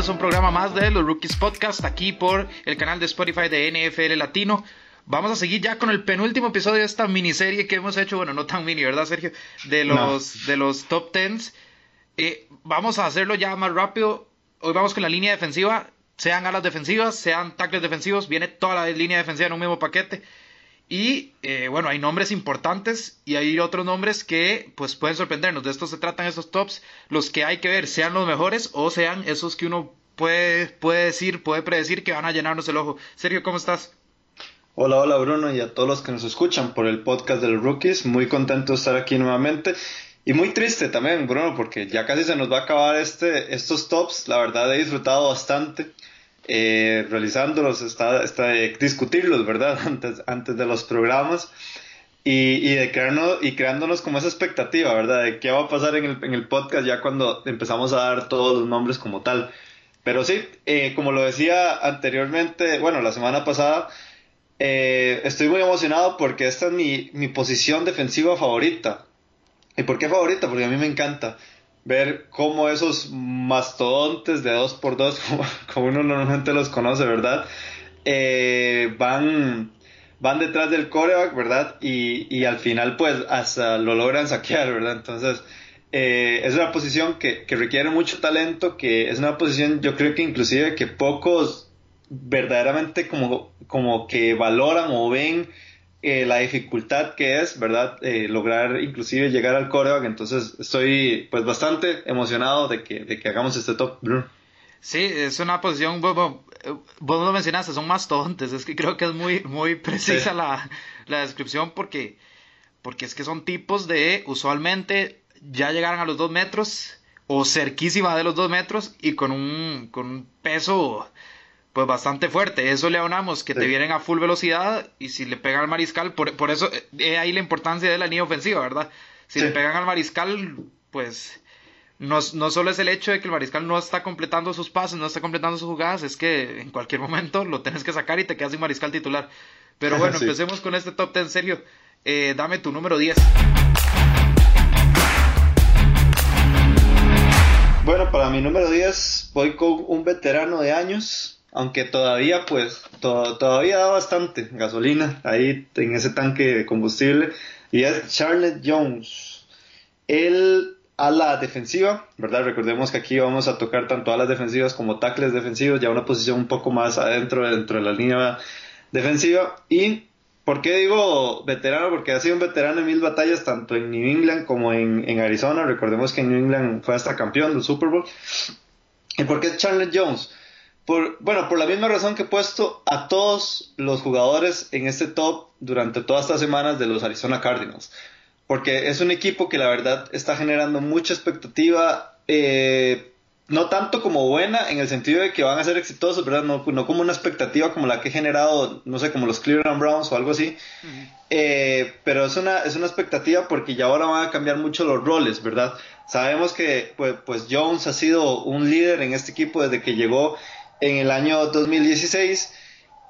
bienvenidos a un programa más de los Rookies Podcast aquí por el canal de Spotify de NFL Latino. Vamos a seguir ya con el penúltimo episodio de esta miniserie que hemos hecho, bueno, no tan mini, ¿verdad, Sergio? De los, de los top tens. Eh, vamos a hacerlo ya más rápido. Hoy vamos con la línea defensiva, sean alas defensivas, sean tackles defensivos, viene toda la línea defensiva en un mismo paquete. Y eh, bueno, hay nombres importantes y hay otros nombres que pues pueden sorprendernos. De esto se tratan estos tops. Los que hay que ver sean los mejores o sean esos que uno puede, puede decir, puede predecir que van a llenarnos el ojo. Sergio, ¿cómo estás? Hola, hola Bruno y a todos los que nos escuchan por el podcast de los rookies. Muy contento de estar aquí nuevamente. Y muy triste también, Bruno, porque ya casi se nos va a acabar este, estos tops. La verdad he disfrutado bastante eh, realizándolos, está, está, discutirlos, ¿verdad? Antes, antes de los programas. Y, y, y creándonos como esa expectativa, ¿verdad? De qué va a pasar en el, en el podcast ya cuando empezamos a dar todos los nombres como tal. Pero sí, eh, como lo decía anteriormente, bueno, la semana pasada, eh, estoy muy emocionado porque esta es mi, mi posición defensiva favorita. ¿Y por qué favorita? Porque a mí me encanta ver cómo esos mastodontes de 2x2, como, uno normalmente los conoce, ¿verdad? Eh, van, van detrás del coreback, ¿verdad? Y, y, al final, pues, hasta lo logran saquear, ¿verdad? Entonces, eh, es una posición que, que, requiere mucho talento, que es una posición, yo creo que inclusive que pocos verdaderamente como, como que valoran o ven eh, la dificultad que es, ¿verdad? Eh, lograr inclusive llegar al coreback. Entonces estoy pues bastante emocionado de que, de que hagamos este top, Sí, es una posición, vos, vos lo mencionaste, son más tontes, es que creo que es muy, muy precisa la, la, descripción porque, porque es que son tipos de, usualmente ya llegaron a los dos metros o cerquísima de los dos metros y con un, con un peso pues bastante fuerte. Eso le aunamos que te vienen a full velocidad y si le pegan al mariscal, por, por eso eh, ahí la importancia de la línea ofensiva, ¿verdad? Si le pegan al mariscal, pues no, no solo es el hecho de que el mariscal no está completando sus pases, no está completando sus jugadas, es que en cualquier momento lo tienes que sacar y te quedas sin mariscal titular. Pero bueno, empecemos con este top 10 en serio. Eh, dame tu número 10. Bueno, para mi número 10 voy con un veterano de años, aunque todavía pues todavía da bastante gasolina ahí en ese tanque de combustible. Y es Charlotte Jones. Él a la defensiva verdad recordemos que aquí vamos a tocar tanto a las defensivas como tackles defensivos. Ya una posición un poco más adentro dentro de la línea defensiva. Y ¿por qué digo veterano? porque ha sido un veterano en mil batallas tanto en New England como en, en Arizona. Recordemos que en New England fue hasta campeón del Super Bowl. ¿y por qué Charlotte Jones? Bueno, por la misma razón que he puesto a todos los jugadores en este top durante todas estas semanas de los Arizona Cardinals. Porque es un equipo que la verdad está generando mucha expectativa, eh, no tanto como buena, en el sentido de que van a ser exitosos, ¿verdad? No, como una expectativa como la que he generado, no sé, como los Cleveland Browns o algo así. Eh, pero es una, es una expectativa porque ya ahora van a cambiar mucho los roles, ¿verdad? Sabemos que pues, pues Jones ha sido un líder en este equipo desde que llegó en el año 2016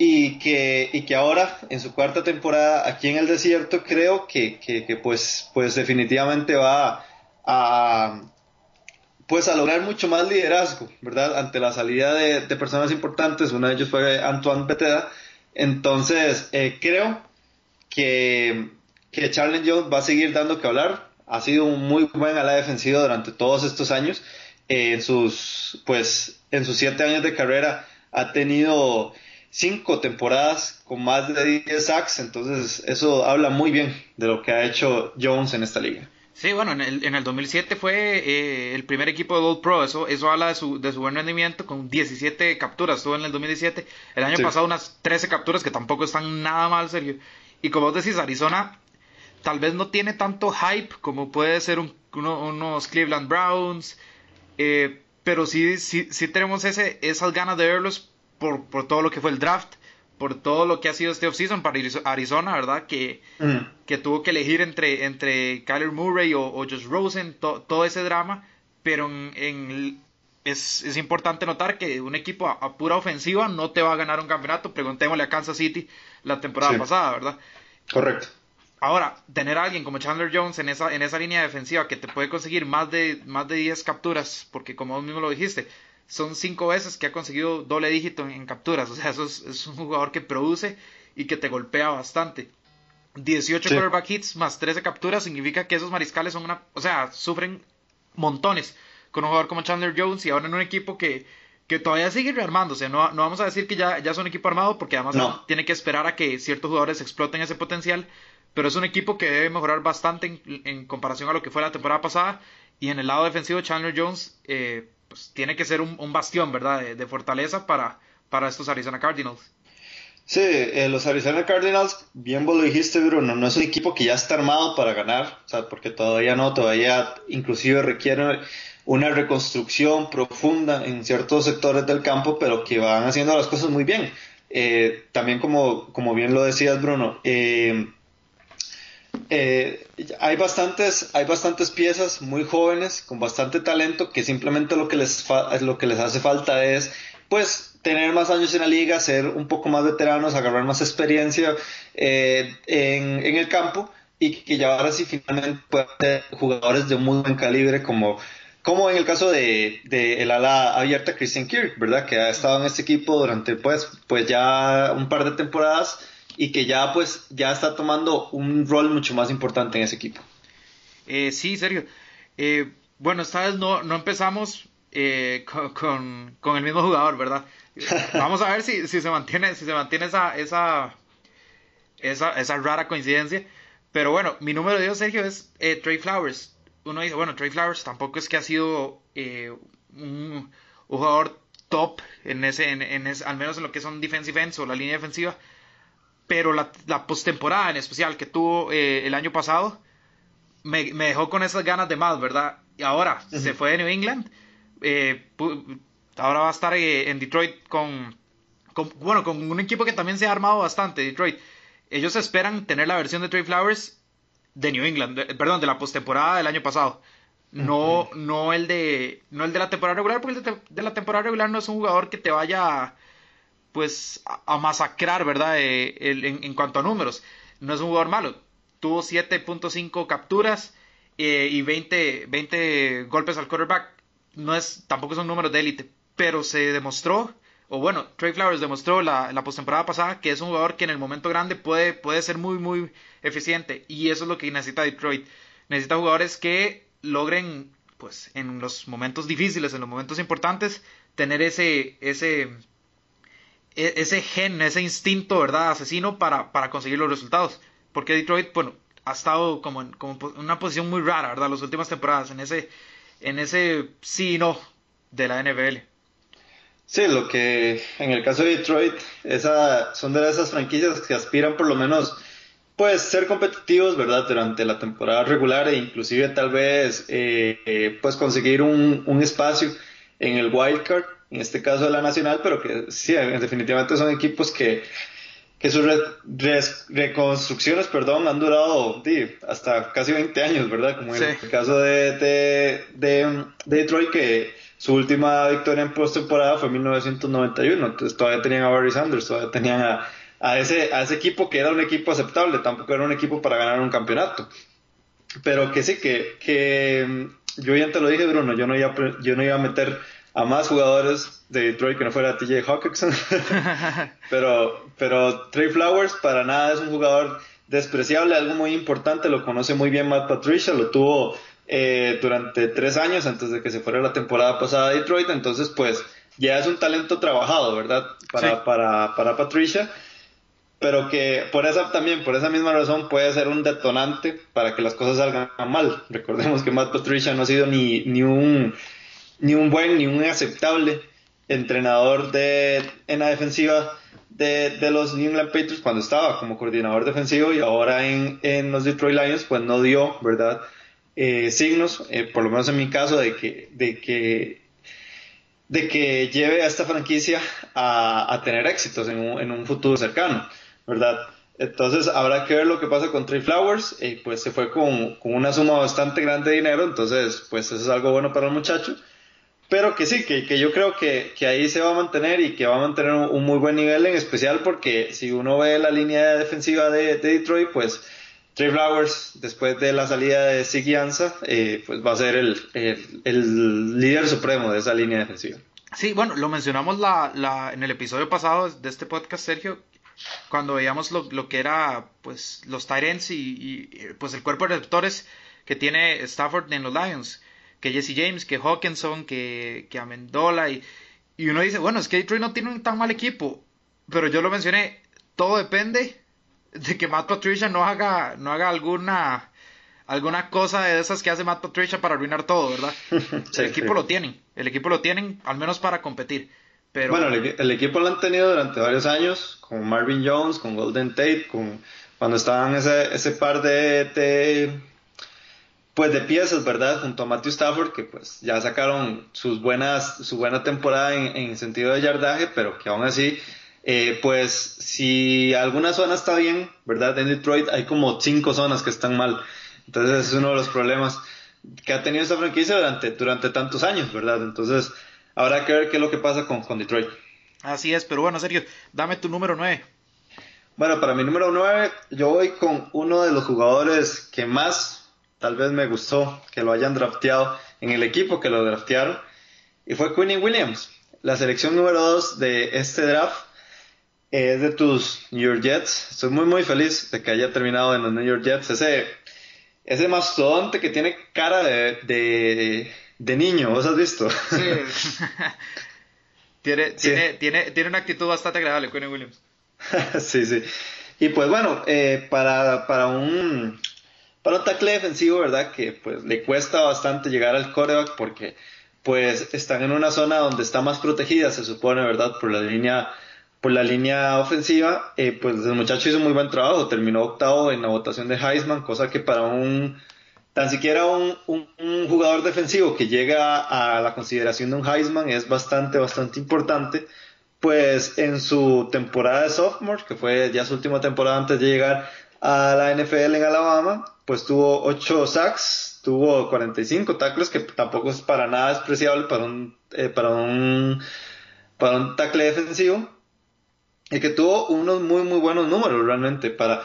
y que, y que ahora en su cuarta temporada aquí en el desierto creo que, que, pues, pues definitivamente va a, pues a lograr mucho más liderazgo, ¿verdad? Ante la salida de, personas importantes, uno de ellos fue Antoine Peteda, entonces eh, creo que, que Charlie Jones va a seguir dando que hablar, ha sido un muy buen ala defensiva durante todos estos años, en sus pues en sus siete años de carrera ha tenido cinco temporadas con más de 10 sacks, entonces eso habla muy bien de lo que ha hecho Jones en esta liga. Sí, bueno, en el, en el 2007 fue eh, el primer equipo de Gold Pro, eso, eso habla de su, de su buen rendimiento, con 17 capturas, estuvo en el 2017, el año pasado unas 13 capturas que tampoco están nada mal, Sergio. Y como vos decís, Arizona tal vez no tiene tanto hype como puede ser un, unos Cleveland Browns, eh, pero sí, sí, sí tenemos ese, esas ganas de verlos por, por todo lo que fue el draft, por todo lo que ha sido este offseason para Arizona, ¿verdad? Que, que tuvo que elegir entre, entre Kyler Murray o, o Josh Rosen, todo ese drama, pero en, es, es, importante notar que un equipo a, pura ofensiva no te va a ganar un campeonato. Preguntémosle a Kansas City la temporada pasada, ¿verdad? Correcto. Ahora, tener a alguien como Chandler Jones en esa, en esa línea defensiva que te puede conseguir más de, más de 10 capturas, porque como vos mismo lo dijiste, son cinco veces que ha conseguido doble dígito en, capturas. O sea, eso es, un jugador que produce y que te golpea bastante. 18 quarterback hits más 13 capturas significa que esos mariscales son una. O sea, sufren montones con un jugador como Chandler Jones y ahora en un equipo que, que todavía sigue rearmándose. No, no vamos a decir que ya, ya es un equipo armado porque además tiene que esperar a que ciertos jugadores exploten ese potencial. Pero es un equipo que debe mejorar bastante en, comparación a lo que fue la temporada pasada. Y en el lado defensivo, Chandler Jones eh, pues, tiene que ser un, bastión, ¿verdad? De, fortaleza para, para estos Arizona Cardinals. Sí, eh, los Arizona Cardinals, bien vos lo dijiste, Bruno, no es un equipo que ya está armado para ganar, o sea, porque todavía no, todavía inclusive requiere una reconstrucción profunda en ciertos sectores del campo, pero que van haciendo las cosas muy bien. Eh, también como, como bien lo decías, Bruno, eh, eh, hay, bastantes, hay bastantes piezas muy jóvenes con bastante talento que simplemente lo que les, lo que les hace falta es pues tener más años en la liga, ser un poco más veteranos, agarrar más experiencia eh, en, el campo y que ya ahora sí finalmente puedan ser jugadores de muy buen calibre como, como en el caso de, de el ala abierta Christian Kirk, ¿verdad? Que ha estado en este equipo durante pues, pues ya un par de temporadas y que ya pues ya está tomando un rol mucho más importante en ese equipo. Eh, sí, serio. Eh, bueno, esta vez no, no empezamos eh, con, con, el mismo jugador, ¿verdad? Vamos a ver si, si se mantiene, si se mantiene esa, esa, esa, esa rara coincidencia. Pero bueno, mi número de Dios, Sergio, es Trey Flowers. Uno dice, bueno, Trey Flowers tampoco es que ha sido un, jugador top en ese, en, en ese, al menos en lo que son defensive ends o la línea defensiva pero la, la postemporada en especial que tuvo eh, el año pasado me, dejó con esas ganas de más, ¿verdad? Y ahora se fue de New England, eh, ahora va a estar eh, en Detroit con, bueno, con un equipo que también se ha armado bastante, Detroit. Ellos esperan tener la versión de Trey Flowers de New England, perdón, de la postemporada del año pasado. No, no el de, no el de la temporada regular, porque el de, de la temporada regular no es un jugador que te vaya pues a, masacrar, ¿verdad? Eh, en, cuanto a números. No es un jugador malo. Tuvo 7.5 capturas eh, y 20, 20 golpes al quarterback. No es, tampoco son números de élite, pero se demostró, o bueno, Trey Flowers demostró la, la postemporada pasada que es un jugador que en el momento grande puede, puede ser muy, muy eficiente. Y eso es lo que necesita Detroit. Necesita jugadores que logren, pues, en los momentos difíciles, en los momentos importantes, tener ese, ese ese gen, ese instinto, ¿verdad? Asesino para, para conseguir los resultados. Porque Detroit, bueno, ha estado como en, como una posición muy rara, ¿verdad? Las últimas temporadas, en ese, en ese sí y no de la NFL. Sí, lo que en el caso de Detroit, esa, son de esas franquicias que aspiran por lo menos pues ser competitivos, ¿verdad? Durante la temporada regular e inclusive tal vez eh, eh, pues conseguir un, un espacio en el wildcard en este caso de la Nacional, pero que sí, definitivamente son equipos que, que sus reconstrucciones, perdón, han durado hasta casi 20 años, ¿verdad? Como en el caso de, de, de, Detroit, que su última victoria en postemporada fue en 1991, entonces todavía tenían a Barry Sanders, todavía tenían a, a, ese, a ese equipo que era un equipo aceptable, tampoco era un equipo para ganar un campeonato. Pero que sí, que, que yo ya te lo dije, Bruno, yo no iba, yo no iba a meter a más jugadores de Detroit que no fuera TJ Hawkinson. pero, pero Trey Flowers para nada es un jugador despreciable, algo muy importante, lo conoce muy bien Matt Patricia, lo tuvo eh, durante tres años antes de que se fuera la temporada pasada a Detroit, entonces pues ya es un talento trabajado, ¿verdad? Para, para, para Patricia, pero que por esa también, por esa misma razón puede ser un detonante para que las cosas salgan mal. Recordemos que Matt Patricia no ha sido ni, ni un ni un buen ni un aceptable entrenador de, en la defensiva de, de, los New England Patriots cuando estaba como coordinador defensivo y ahora en, en los Detroit Lions pues no dio, ¿verdad? Eh, signos, eh, por lo menos en mi caso, de que, de que, de que lleve a esta franquicia a, a tener éxitos en un, en un, futuro cercano, ¿verdad? Entonces habrá que ver lo que pasa con Trey Flowers, eh, pues se fue con, con, una suma bastante grande de dinero, entonces pues eso es algo bueno para el muchacho pero que sí, que, que yo creo que, que, ahí se va a mantener y que va a mantener un, muy buen nivel, en especial porque si uno ve la línea defensiva de, Detroit, pues Trey Flowers, después de la salida de Siggy Ansa, eh, pues va a ser el, el, líder supremo de esa línea defensiva. Sí, bueno, lo mencionamos la, la, en el episodio pasado de este podcast, Sergio, cuando veíamos lo, lo que era pues los Tyrants y, y, pues el cuerpo de receptores que tiene Stafford en los Lions, que Jesse James, que Hawkinson, que, que Amendola y, y uno dice, bueno, es que Detroit no tiene un tan mal equipo, pero yo lo mencioné, todo depende de que Matt Patricia no haga, no haga alguna alguna cosa de esas que hace Matt Patricia para arruinar todo, ¿verdad? el equipo lo tienen, el equipo lo tienen al menos para competir. Pero... Bueno, el, equipo lo han tenido durante varios años, con Marvin Jones, con Golden Tate, con cuando estaban ese, ese par de, pues de piezas, ¿verdad? Junto a Matthew Stafford, que pues ya sacaron sus buenas, su buena temporada en, en sentido de yardaje, pero que aún así eh, pues si alguna zona está bien, ¿verdad? En Detroit hay como cinco zonas que están mal. Entonces es uno de los problemas que ha tenido esta franquicia durante, durante tantos años, ¿verdad? Entonces habrá que ver qué es lo que pasa con, con Detroit. Así es, pero bueno, Sergio, dame tu número 9. Bueno, para mi número 9 yo voy con uno de los jugadores que más tal vez me gustó que lo hayan drafteado en el equipo que lo draftearon y fue Quinn Williams, la selección número 2 de este draft es de tus New York Jets. Estoy muy muy feliz de que haya terminado en los New York Jets. Ese ese mastodonte que tiene cara de, de, niño, ¿vos has visto? Sí. tiene, Tiene, tiene, tiene una actitud bastante agradable, Quinn Williams. sí, sí. Y pues bueno, eh, para, para un para un tackle defensivo, ¿verdad? Que pues le cuesta bastante llegar al coreback porque pues están en una zona donde está más protegida, se supone, ¿verdad? Por la línea por la línea ofensiva, eh, pues el muchacho hizo muy buen trabajo, terminó octavo en la votación de Heisman, cosa que para un, tan siquiera un, un, jugador defensivo que llega a la consideración de un Heisman es bastante, bastante importante, pues en su temporada de sophomore, que fue ya su última temporada antes de llegar a la NFL en Alabama, pues tuvo 8 sacks, tuvo 45 tackles, que tampoco es para nada despreciable para un, eh, para un, para un tackle defensivo y que tuvo unos muy muy buenos números realmente para,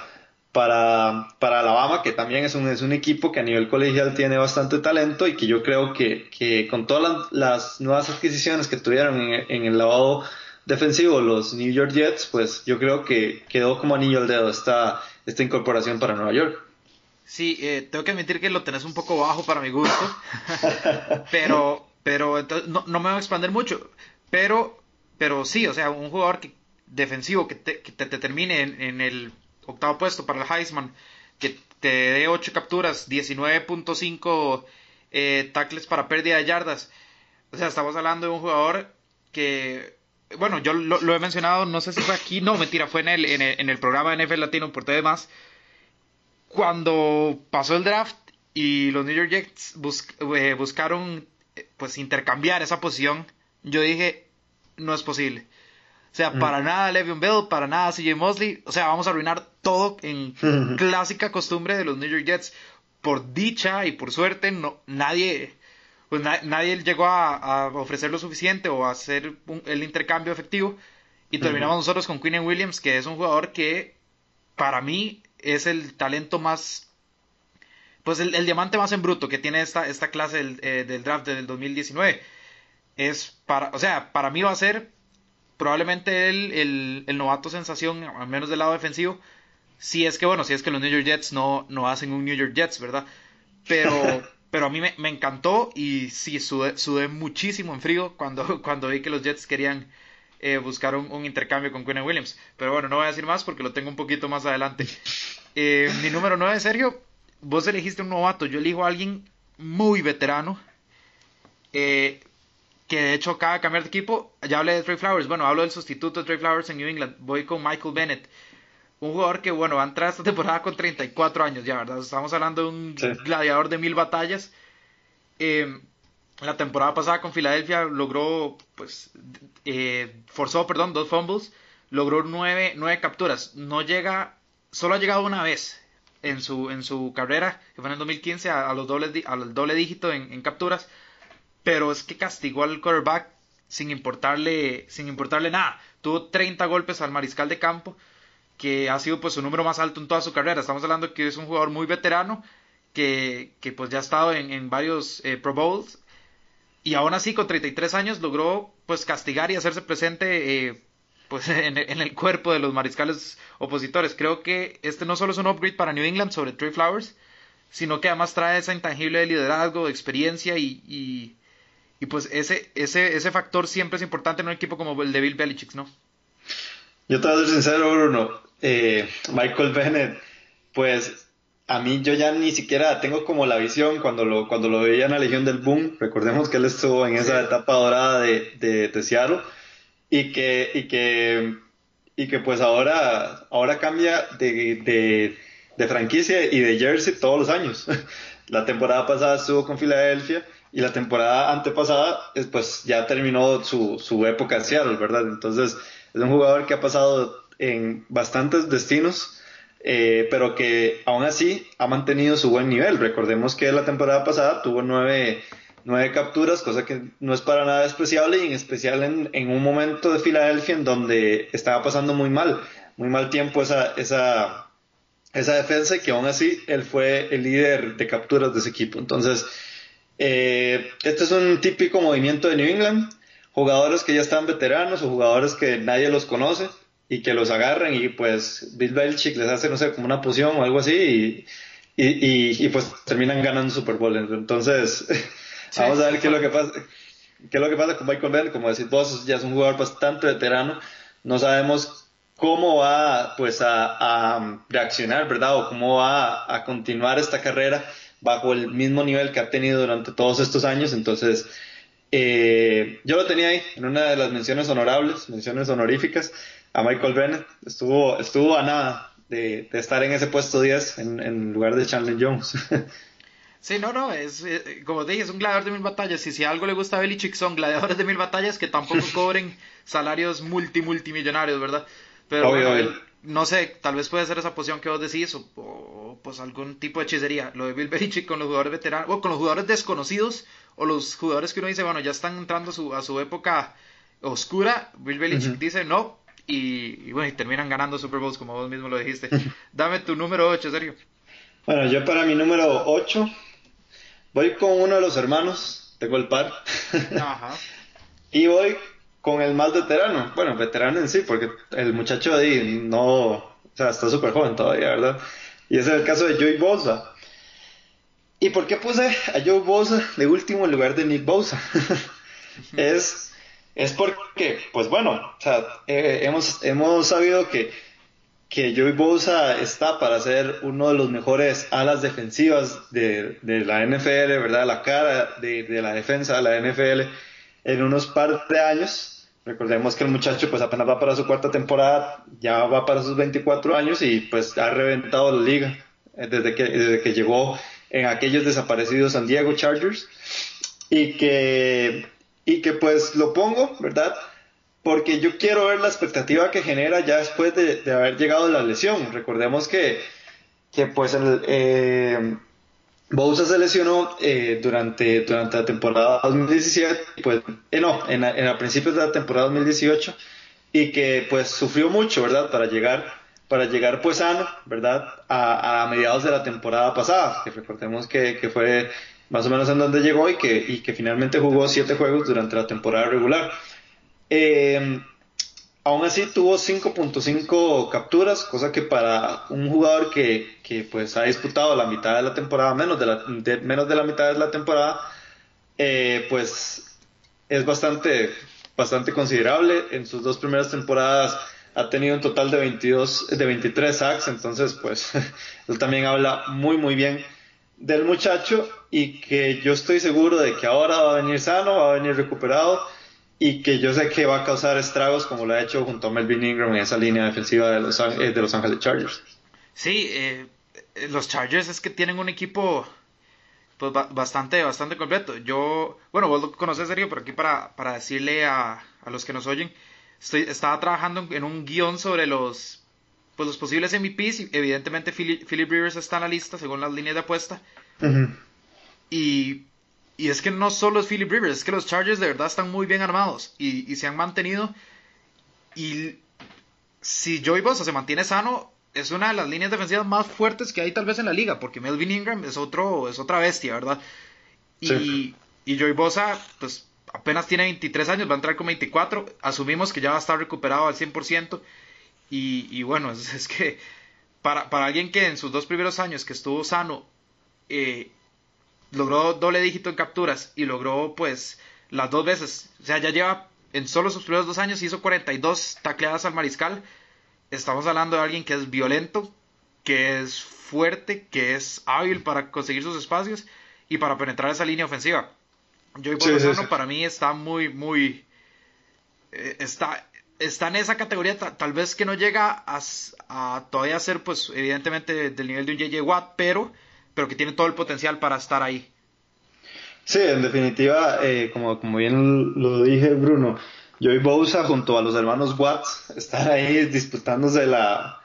para, para Alabama, que también es un, es un equipo que a nivel colegial tiene bastante talento y que yo creo que, que con todas las, nuevas adquisiciones que tuvieron en, el lavado defensivo los New York Jets, pues yo creo que quedó como anillo al dedo esta, esta incorporación para Nueva York. Sí, eh, tengo que admitir que lo tenés un poco bajo para mi gusto, pero, pero entonces, no, no me voy a expandir mucho, pero, pero sí, o sea, un jugador que defensivo que te, que te, termine en, el octavo puesto para el Heisman, que te dé 8 capturas, 19.5 eh, tackles para pérdida de yardas. O sea, estamos hablando de un jugador que, bueno, yo lo, he mencionado, no sé si fue aquí, no, mentira, fue en el, en el, programa de NFL Latino por todo demás. Cuando pasó el draft y los New York Jets eh, buscaron pues intercambiar esa posición, yo dije, no es posible. O sea, para nada Le'Veon Bell, para nada CJ Mosley. O sea, vamos a arruinar todo en clásica costumbre de los New York Jets. Por dicha y por suerte, no, nadie, pues nadie llegó a, ofrecer lo suficiente o a hacer el intercambio efectivo. Y terminamos nosotros con Quinn Williams, que es un jugador que para mí es el talento más pues el, diamante más en bruto que tiene esta, esta clase del, eh, del, draft del 2019. Es para, o sea, para mí va a ser probablemente el, el, novato sensación, al menos del lado defensivo. Si es que, bueno, si es que los New York Jets no, no hacen un New York Jets, ¿verdad? Pero, pero a mí me, encantó y sí, sudé, muchísimo en frío cuando, cuando vi que los Jets querían eh, buscar un, intercambio con Quinn Williams. Pero bueno, no voy a decir más porque lo tengo un poquito más adelante. Eh, mi número 9, Sergio, vos elegiste un novato, yo elijo a alguien muy veterano. Eh, que de hecho acaba de cambiar de equipo. Ya hablé de Trey Flowers. Bueno, hablo del sustituto de Trey Flowers en New England. Voy con Michael Bennett. Un jugador que, bueno, va a entrar esta temporada con 34 años ya, ¿verdad? Estamos hablando de un gladiador de mil batallas. Eh, la temporada pasada con Filadelfia logró, pues, eh, forzó, perdón, dos fumbles. Logró nueve, nueve capturas. No llega, solo ha llegado una vez en su, en su carrera, que fue en el 2015, a, los dobles, al doble dígito en, en capturas pero es que castigó al quarterback sin importarle, sin importarle nada. Tuvo 30 golpes al mariscal de campo, que ha sido pues su número más alto en toda su carrera. Estamos hablando que es un jugador muy veterano, que, que pues ya ha estado en, varios eh, Pro Bowls. y aún así con 33 años logró pues castigar y hacerse presente eh, pues en, el cuerpo de los mariscales opositores. Creo que este no solo es un upgrade para New England sobre Trey Flowers, sino que además trae esa intangible de liderazgo, de experiencia y, y, pues ese, ese, ese factor siempre es importante en un equipo como el de Bill Belichick, ¿no? Yo te voy a ser sincero, Bruno. Eh, Michael Bennett, pues a mí yo ya ni siquiera tengo como la visión cuando lo, cuando lo veía en la Legión del Boom. Recordemos que él estuvo en esa etapa dorada de, de, Seattle y que, y que, y que pues ahora, ahora cambia de, de, franquicia y de jersey todos los años. La temporada pasada estuvo con Filadelfia y la temporada antepasada pues ya terminó su, su época en Seattle, ¿verdad? Entonces es un jugador que ha pasado en bastantes destinos eh, pero que aún así ha mantenido su buen nivel. Recordemos que la temporada pasada tuvo nueve, nueve capturas, cosa que no es para nada despreciable y en especial en, un momento de Filadelfia en donde estaba pasando muy mal, muy mal tiempo esa, esa, esa defensa y que aún así él fue el líder de capturas de ese equipo. Entonces, eh, este es un típico movimiento de New England, jugadores que ya están veteranos o jugadores que nadie los conoce y que los agarren y pues Bill Belichick les hace, no sé, como una poción o algo así y, y, y, pues terminan ganando Super Bowl. Entonces, vamos a ver qué es lo que pasa. ¿Qué es lo que pasa con Michael Bennett? Como decís vos, ya es un jugador bastante veterano. No sabemos cómo va pues a, a reaccionar, ¿verdad? O cómo va a continuar esta carrera bajo el mismo nivel que ha tenido durante todos estos años. Entonces, eh, yo lo tenía ahí en una de las menciones honorables, menciones honoríficas a Michael Bennett. Estuvo, estuvo a nada de, estar en ese puesto 10 en, lugar de Chandler Jones. Sí, no, no, es eh, como te dije, es un gladiador de mil batallas. Y si algo le gusta a Belichick son gladiadores de mil batallas que tampoco cobren salarios multi multimillonarios, ¿verdad? Pero no sé, tal vez puede ser esa posición que vos decís o, pues algún tipo de hechicería. Lo de Bill Belichick con los jugadores veteranos o con los jugadores desconocidos o los jugadores que uno dice, bueno, ya están entrando a su, a su época oscura. Bill Belichick dice, no, y, bueno, y terminan ganando Super Bowls como vos mismo lo dijiste. Dame tu número 8, Sergio. Bueno, yo para mi número 8 voy con uno de los hermanos, tengo el par. Ajá. y voy con el más veterano. Bueno, veterano en sí, porque el muchacho ahí no, o sea, está súper joven todavía, ¿verdad? Y ese es el caso de Joey Bosa. ¿Y por qué puse a Joey Bosa de último en lugar de Nick Bosa? es es porque, pues bueno, o sea, eh, hemos, hemos sabido que, que Joey Bosa está para ser uno de los mejores alas defensivas de, la NFL, ¿verdad? La cara de, de, la defensa de la NFL en unos par de años. Recordemos que el muchacho pues apenas va para su cuarta temporada, ya va para sus 24 años y pues ha reventado la liga eh, desde que, desde que llegó en aquellos desaparecidos San Diego Chargers y que y que pues lo pongo, ¿verdad? Porque yo quiero ver la expectativa que genera ya después de, haber llegado la lesión. Recordemos que, que pues el, eh, Bousa se lesionó eh, durante, durante la temporada 2017, pues eh, no, en, en a principios de la temporada 2018 y que pues sufrió mucho, ¿verdad? Para llegar, para llegar pues sano, ¿verdad? A, a mediados de la temporada pasada, recordemos que, que fue más o menos en donde llegó y que, y que finalmente jugó siete juegos durante la temporada regular. Eh, aún así tuvo 5.5 capturas, cosa que para un jugador que, que, pues ha disputado la mitad de la temporada, menos de la, menos de la mitad de la temporada, eh, pues es bastante, bastante considerable. En sus dos primeras temporadas ha tenido un total de 22, de 23 sacks, entonces pues él también habla muy muy bien del muchacho y que yo estoy seguro de que ahora va a venir sano, va a venir recuperado y que yo sé que va a causar estragos como lo ha hecho junto a Melvin Ingram en esa línea defensiva de Los, eh, de los Ángeles Chargers. Sí, eh, los Chargers es que tienen un equipo pues bastante bastante completo. Yo, bueno, vos lo conoces serio, pero aquí para, para decirle a, a los que nos oyen, estoy, estaba trabajando en un guion sobre los pues los posibles MVPs, evidentemente Philip, Rivers está en la lista según las líneas de apuesta. y, y, es que no solo es Philip Rivers, es que los Chargers de verdad están muy bien armados y, y se han mantenido. Y si Joey Bosa se mantiene sano, es una de las líneas defensivas más fuertes que hay tal vez en la liga, porque Melvin Ingram es otro, es otra bestia, ¿verdad? Y, y Joey Bosa, pues apenas tiene 23 años, va a entrar con 24. Asumimos que ya va a estar recuperado al 100%. Y, y bueno, es, que para, para, alguien que en sus dos primeros años que estuvo sano, eh, logró doble dígito en capturas y logró pues las dos veces, o sea, ya lleva en solo sus primeros dos años hizo 42 tacleadas al mariscal. Estamos hablando de alguien que es violento, que es fuerte, que es hábil para conseguir sus espacios y para penetrar esa línea ofensiva. Joey Bolsano para mí está muy, muy... Eh, está, está en esa categoría, tal vez que no llega a, todavía ser, pues, evidentemente del nivel de un JJ Watt, pero, pero que tiene todo el potencial para estar ahí. Sí, en definitiva, eh, como, como bien lo dije Bruno, Joey Bosa junto a los hermanos Watts están ahí disputándose la,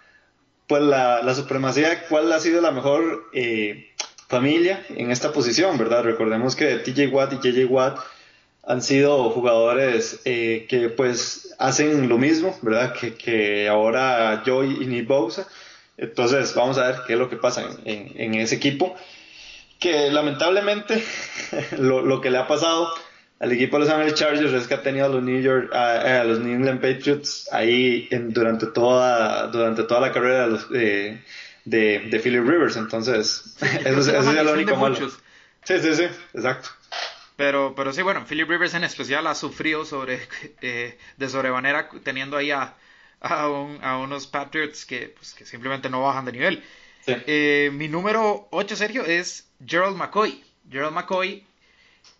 pues la, la supremacía, cuál ha sido la mejor eh, familia en esta posición, ¿verdad? Recordemos que TJ Watt y JJ Watt han sido jugadores eh, que pues hacen lo mismo, ¿verdad? Que, que ahora Joy y Nick Bosa. Entonces vamos a ver qué es lo que pasa en, en ese equipo. Que lamentablemente lo, lo, que le ha pasado al equipo de los Angeles Chargers es que ha tenido a los New York, a, los New England Patriots ahí en, durante toda durante toda la carrera de los, eh, de, de Philip Rivers. Entonces, eso, eso es lo único malo. Sí, sí, sí, exacto. Pero, pero sí, bueno, Philip Rivers en especial ha sufrido sobre, eh, de sobremanera teniendo ahí a, a, a unos Patriots que, pues, que simplemente no bajan de nivel. Eh, mi número 8, Sergio, es Gerald McCoy. Gerald McCoy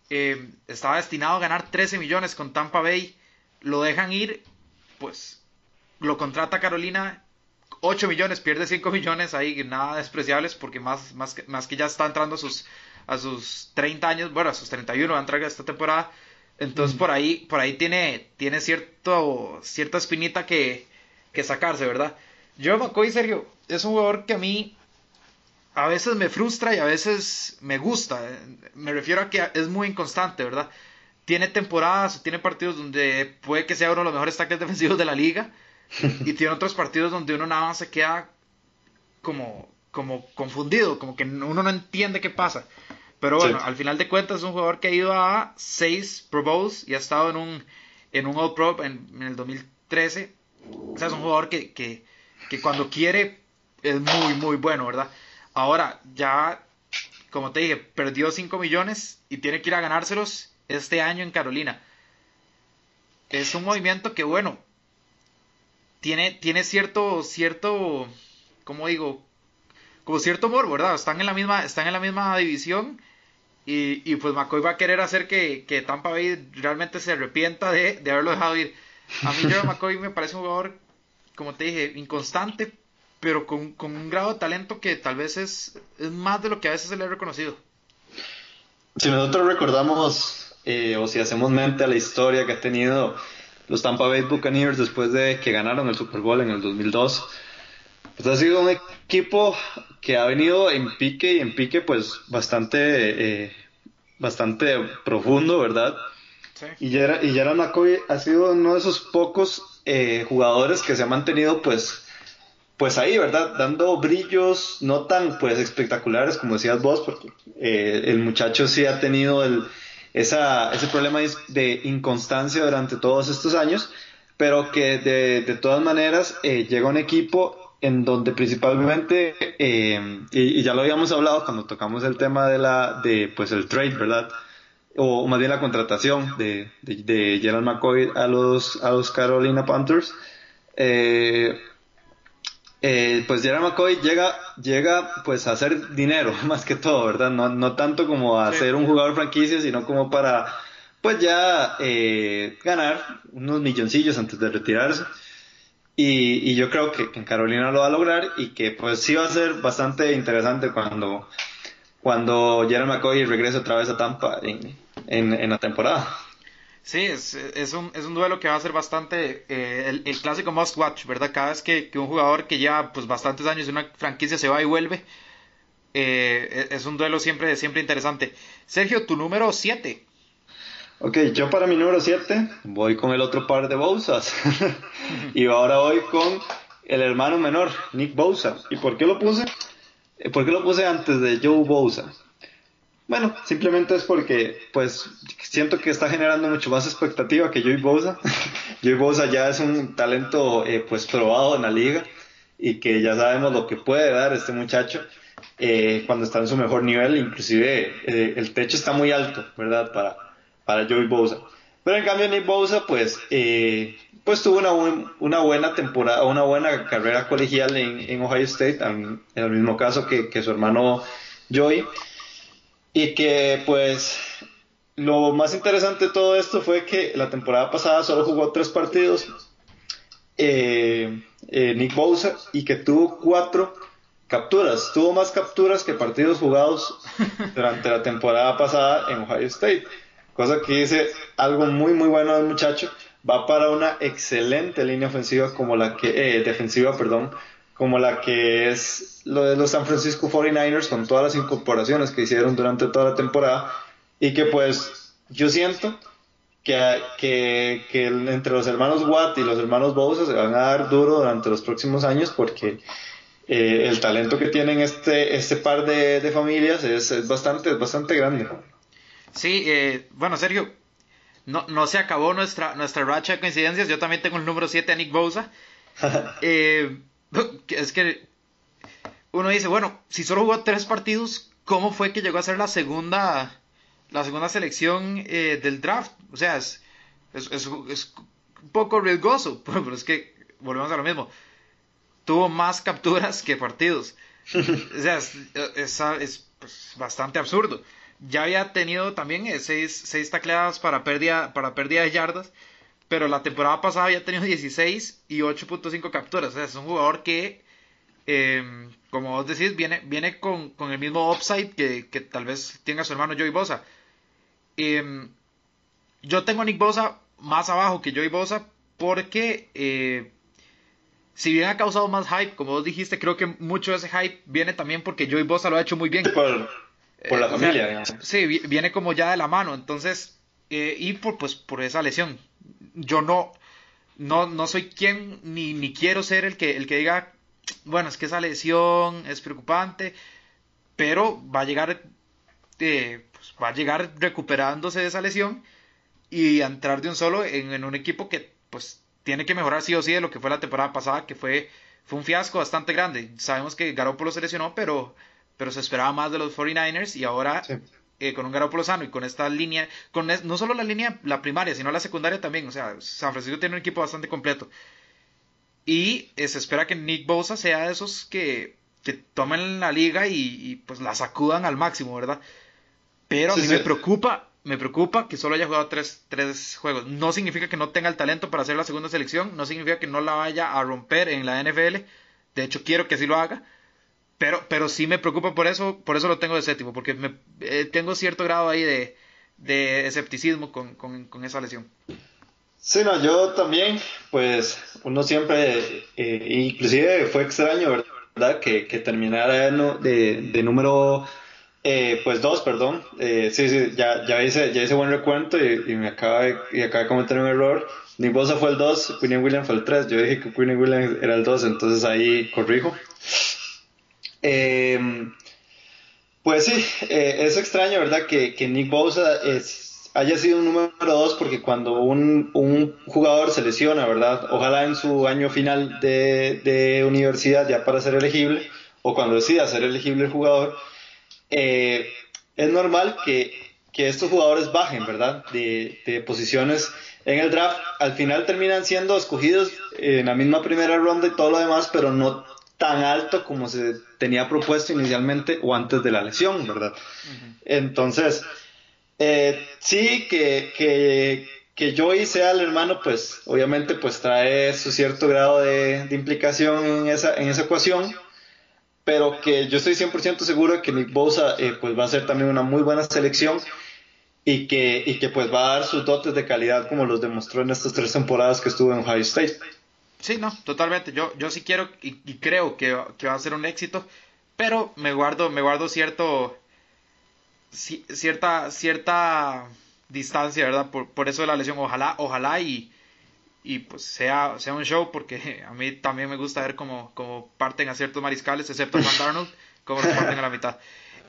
eh, estaba destinado a ganar 13 millones con Tampa Bay. Lo dejan ir, pues lo contrata Carolina 8 millones, pierde 5 millones ahí, nada despreciables, porque más, más, que, más que ya está entrando a sus, a sus 30 años, bueno, a sus 31 va a entrar esta temporada. Entonces por ahí, por ahí tiene, tiene cierto, cierta espinita que, que sacarse, ¿verdad? Yo McCoy, Sergio, es un jugador que a mí a veces me frustra y a veces me gusta. Me refiero a que es muy inconstante, ¿verdad? Tiene temporadas, tiene partidos donde puede que sea uno de los mejores tackles defensivos de la liga y tiene otros partidos donde uno nada más se queda como, como confundido, como que uno no entiende qué pasa. Pero bueno, al final de cuentas es un jugador que ha ido a 6 Pro Bowls y ha estado en un, en un All Pro en, el 2013. O sea, es un jugador que, que, que cuando quiere es muy, muy bueno, ¿verdad? Ahora, ya, como te dije, perdió 5 millones y tiene que ir a ganárselos este año en Carolina. Es un movimiento que, bueno, tiene, tiene cierto, cierto, ¿cómo digo? Como cierto humor, ¿verdad? Están en la misma, están en la misma división y, y pues McCoy va a querer hacer que, que Tampa Bay realmente se arrepienta de, de haberlo dejado ir. A mí Jerry McCoy me parece un jugador, como te dije, inconstante, pero con, con, un grado de talento que tal vez es, es, más de lo que a veces se le ha reconocido. Si nosotros recordamos, eh, o si hacemos mente a la historia que ha tenido los Tampa Bay Buccaneers después de que ganaron el Super Bowl en el 2002. Pues ha sido un equipo que ha venido en pique y en pique pues bastante, eh, bastante profundo, ¿verdad? Y Jared McCoy ha sido uno de esos pocos eh, jugadores que se ha mantenido pues pues ahí, ¿verdad? Dando brillos no tan pues espectaculares como decías vos, porque eh, el muchacho sí ha tenido el, esa, ese problema de inconstancia durante todos estos años, pero que de, de todas maneras eh, llega un equipo en donde principalmente, eh, y, ya lo habíamos hablado cuando tocamos el tema de la, de pues el trade, ¿verdad? O, más bien la contratación de, de, Gerald McCoy a los, a los Carolina Panthers. Eh, eh, pues Jerry McCoy llega, llega pues a hacer dinero más que todo, ¿verdad? No, no tanto como a ser un jugador franquicia, sino como para pues ya eh, ganar unos milloncillos antes de retirarse. Y, y, yo creo que en Carolina lo va a lograr y que pues sí va a ser bastante interesante cuando, cuando Jerry McCoy regrese otra vez a Tampa en, en, en la temporada. Sí, es, es, un, es un duelo que va a ser bastante eh, el, el, clásico must watch, ¿verdad? Cada vez que, que, un jugador que lleva pues bastantes años en una franquicia se va y vuelve, eh, es un duelo siempre, siempre interesante. Sergio, tu número 7. Ok, yo para mi número 7 voy con el otro par de Bousas. y ahora voy con el hermano menor, Nick Bosa. ¿Y por qué lo puse? Eh, ¿Por qué lo puse antes de Joe Bosa? Bueno, simplemente es porque, pues, siento que está generando mucho más expectativa que Joey Bosa. Joey Bosa ya es un talento, eh, pues, probado en la liga y que ya sabemos lo que puede dar este muchacho eh, cuando está en su mejor nivel. Inclusive, el techo está muy alto, ¿verdad? Para, para Joey Bosa. Pero en cambio, Nick Bosa, pues, pues tuvo una, una buena temporada, una buena carrera colegial en, en Ohio State, en, el mismo caso que, que su hermano Joey. Y que pues lo más interesante de todo esto fue que la temporada pasada solo jugó tres partidos eh, eh, Nick Bosa y que tuvo cuatro capturas. Tuvo más capturas que partidos jugados durante la temporada pasada en Ohio State. Cosa que dice algo muy muy bueno del muchacho. Va para una excelente línea ofensiva como la que eh, defensiva, perdón, como la que es lo de los San Francisco 49ers con todas las incorporaciones que hicieron durante toda la temporada y que pues yo siento que, que, que entre los hermanos Watt y los hermanos Bosa se van a dar duro durante los próximos años porque eh, el talento que tienen este, este par de, de familias es, es, bastante, bastante grande. Sí, eh, bueno, Sergio, no, no se acabó nuestra, nuestra racha de coincidencias. Yo también tengo el número 7 a Nick Bosa. eh, es que uno dice, bueno, si solo jugó tres partidos, ¿cómo fue que llegó a ser la segunda, la segunda selección eh, del draft? O sea, es, es, un poco riesgoso, pero es que volvemos a lo mismo. Tuvo más capturas que partidos. o sea, es, pues, bastante absurdo. Ya había tenido también eh, seis, seis tacleadas para pérdida, para pérdida de yardas pero la temporada pasada había tenido 16 y 8.5 capturas. O sea, es un jugador que, em, como vos decís, viene, viene con, el mismo upside que, tal vez tenga su hermano Joey Bosa. Em, yo tengo a Nick Bosa más abajo que Joey Bosa porque, eh, si bien ha causado más hype, como vos dijiste, creo que mucho de ese hype viene también porque Joey Bosa lo ha hecho muy bien. por la eh, familia. sí, viene como ya de la mano. Entonces, eh, y por, pues, por esa lesión yo no, no, no soy quien ni, ni quiero ser el que, el que diga, bueno, es que esa lesión es preocupante, pero va a llegar, eh, pues, va a llegar recuperándose de esa lesión y entrar de un solo en, un equipo que pues tiene que mejorar sí o sí de lo que fue la temporada pasada, que fue, fue un fiasco bastante grande. Sabemos que Garoppolo se lesionó, pero, pero se esperaba más de los 49ers y ahora eh, con un Garoppolo sano y con esta línea, con no solo la línea, la primaria, sino la secundaria también. O sea, San Francisco tiene un equipo bastante completo. Y eh, se espera que Nick Bosa sea de esos que, que tomen la liga y, pues la sacudan al máximo, ¿verdad? Pero a mí me preocupa, me preocupa que solo haya jugado tres, tres juegos. No significa que no tenga el talento para hacer la segunda selección, no significa que no la vaya a romper en la NFL. De hecho, quiero que así lo haga pero, pero sí me preocupa por eso, por eso lo tengo de séptimo, porque me, eh, tengo cierto grado ahí de, de escepticismo con, con, esa lesión. Sí, no, yo también, pues uno siempre, eh, inclusive fue extraño, ¿verdad? Que, que terminara de, de número, eh, pues dos, perdón. sí, sí, ya, ya, hice, ya hice buen recuento y, y me acaba de, y acaba de cometer un error. Nick Bosa fue el 2, Quinn Williams fue el 3. Yo dije que Quinn Williams era el 2, entonces ahí corrijo. Eh, pues sí, eh, es extraño, ¿verdad? Que, Nick Bosa haya sido un número dos porque cuando un, jugador se lesiona, ¿verdad? Ojalá en su año final de, universidad ya para ser elegible o cuando decida ser elegible el jugador, eh, es normal que, estos jugadores bajen, ¿verdad? De, de, posiciones en el draft. Al final terminan siendo escogidos en la misma primera ronda y todo lo demás, pero no tan alto como se tenía propuesto inicialmente o antes de la lesión, ¿verdad? Entonces, eh, sí, que, que, que Joey sea el hermano, pues obviamente pues trae su cierto grado de, implicación en esa, en esa ecuación, pero que yo estoy 100% seguro de que Nick Bosa eh, pues va a ser también una muy buena selección y que, y que pues va a dar sus dotes de calidad como los demostró en estas tres temporadas que estuvo en Ohio State. Sí, no, totalmente. Yo, yo sí quiero y, creo que, va a ser un éxito, pero me guardo, me guardo cierto, cierta, cierta distancia, ¿verdad? Por, por eso de la lesión. Ojalá, ojalá y, y pues sea, sea un show, porque a mí también me gusta ver cómo, cómo parten a ciertos mariscales, excepto Juan Darnold, cómo los parten a la mitad.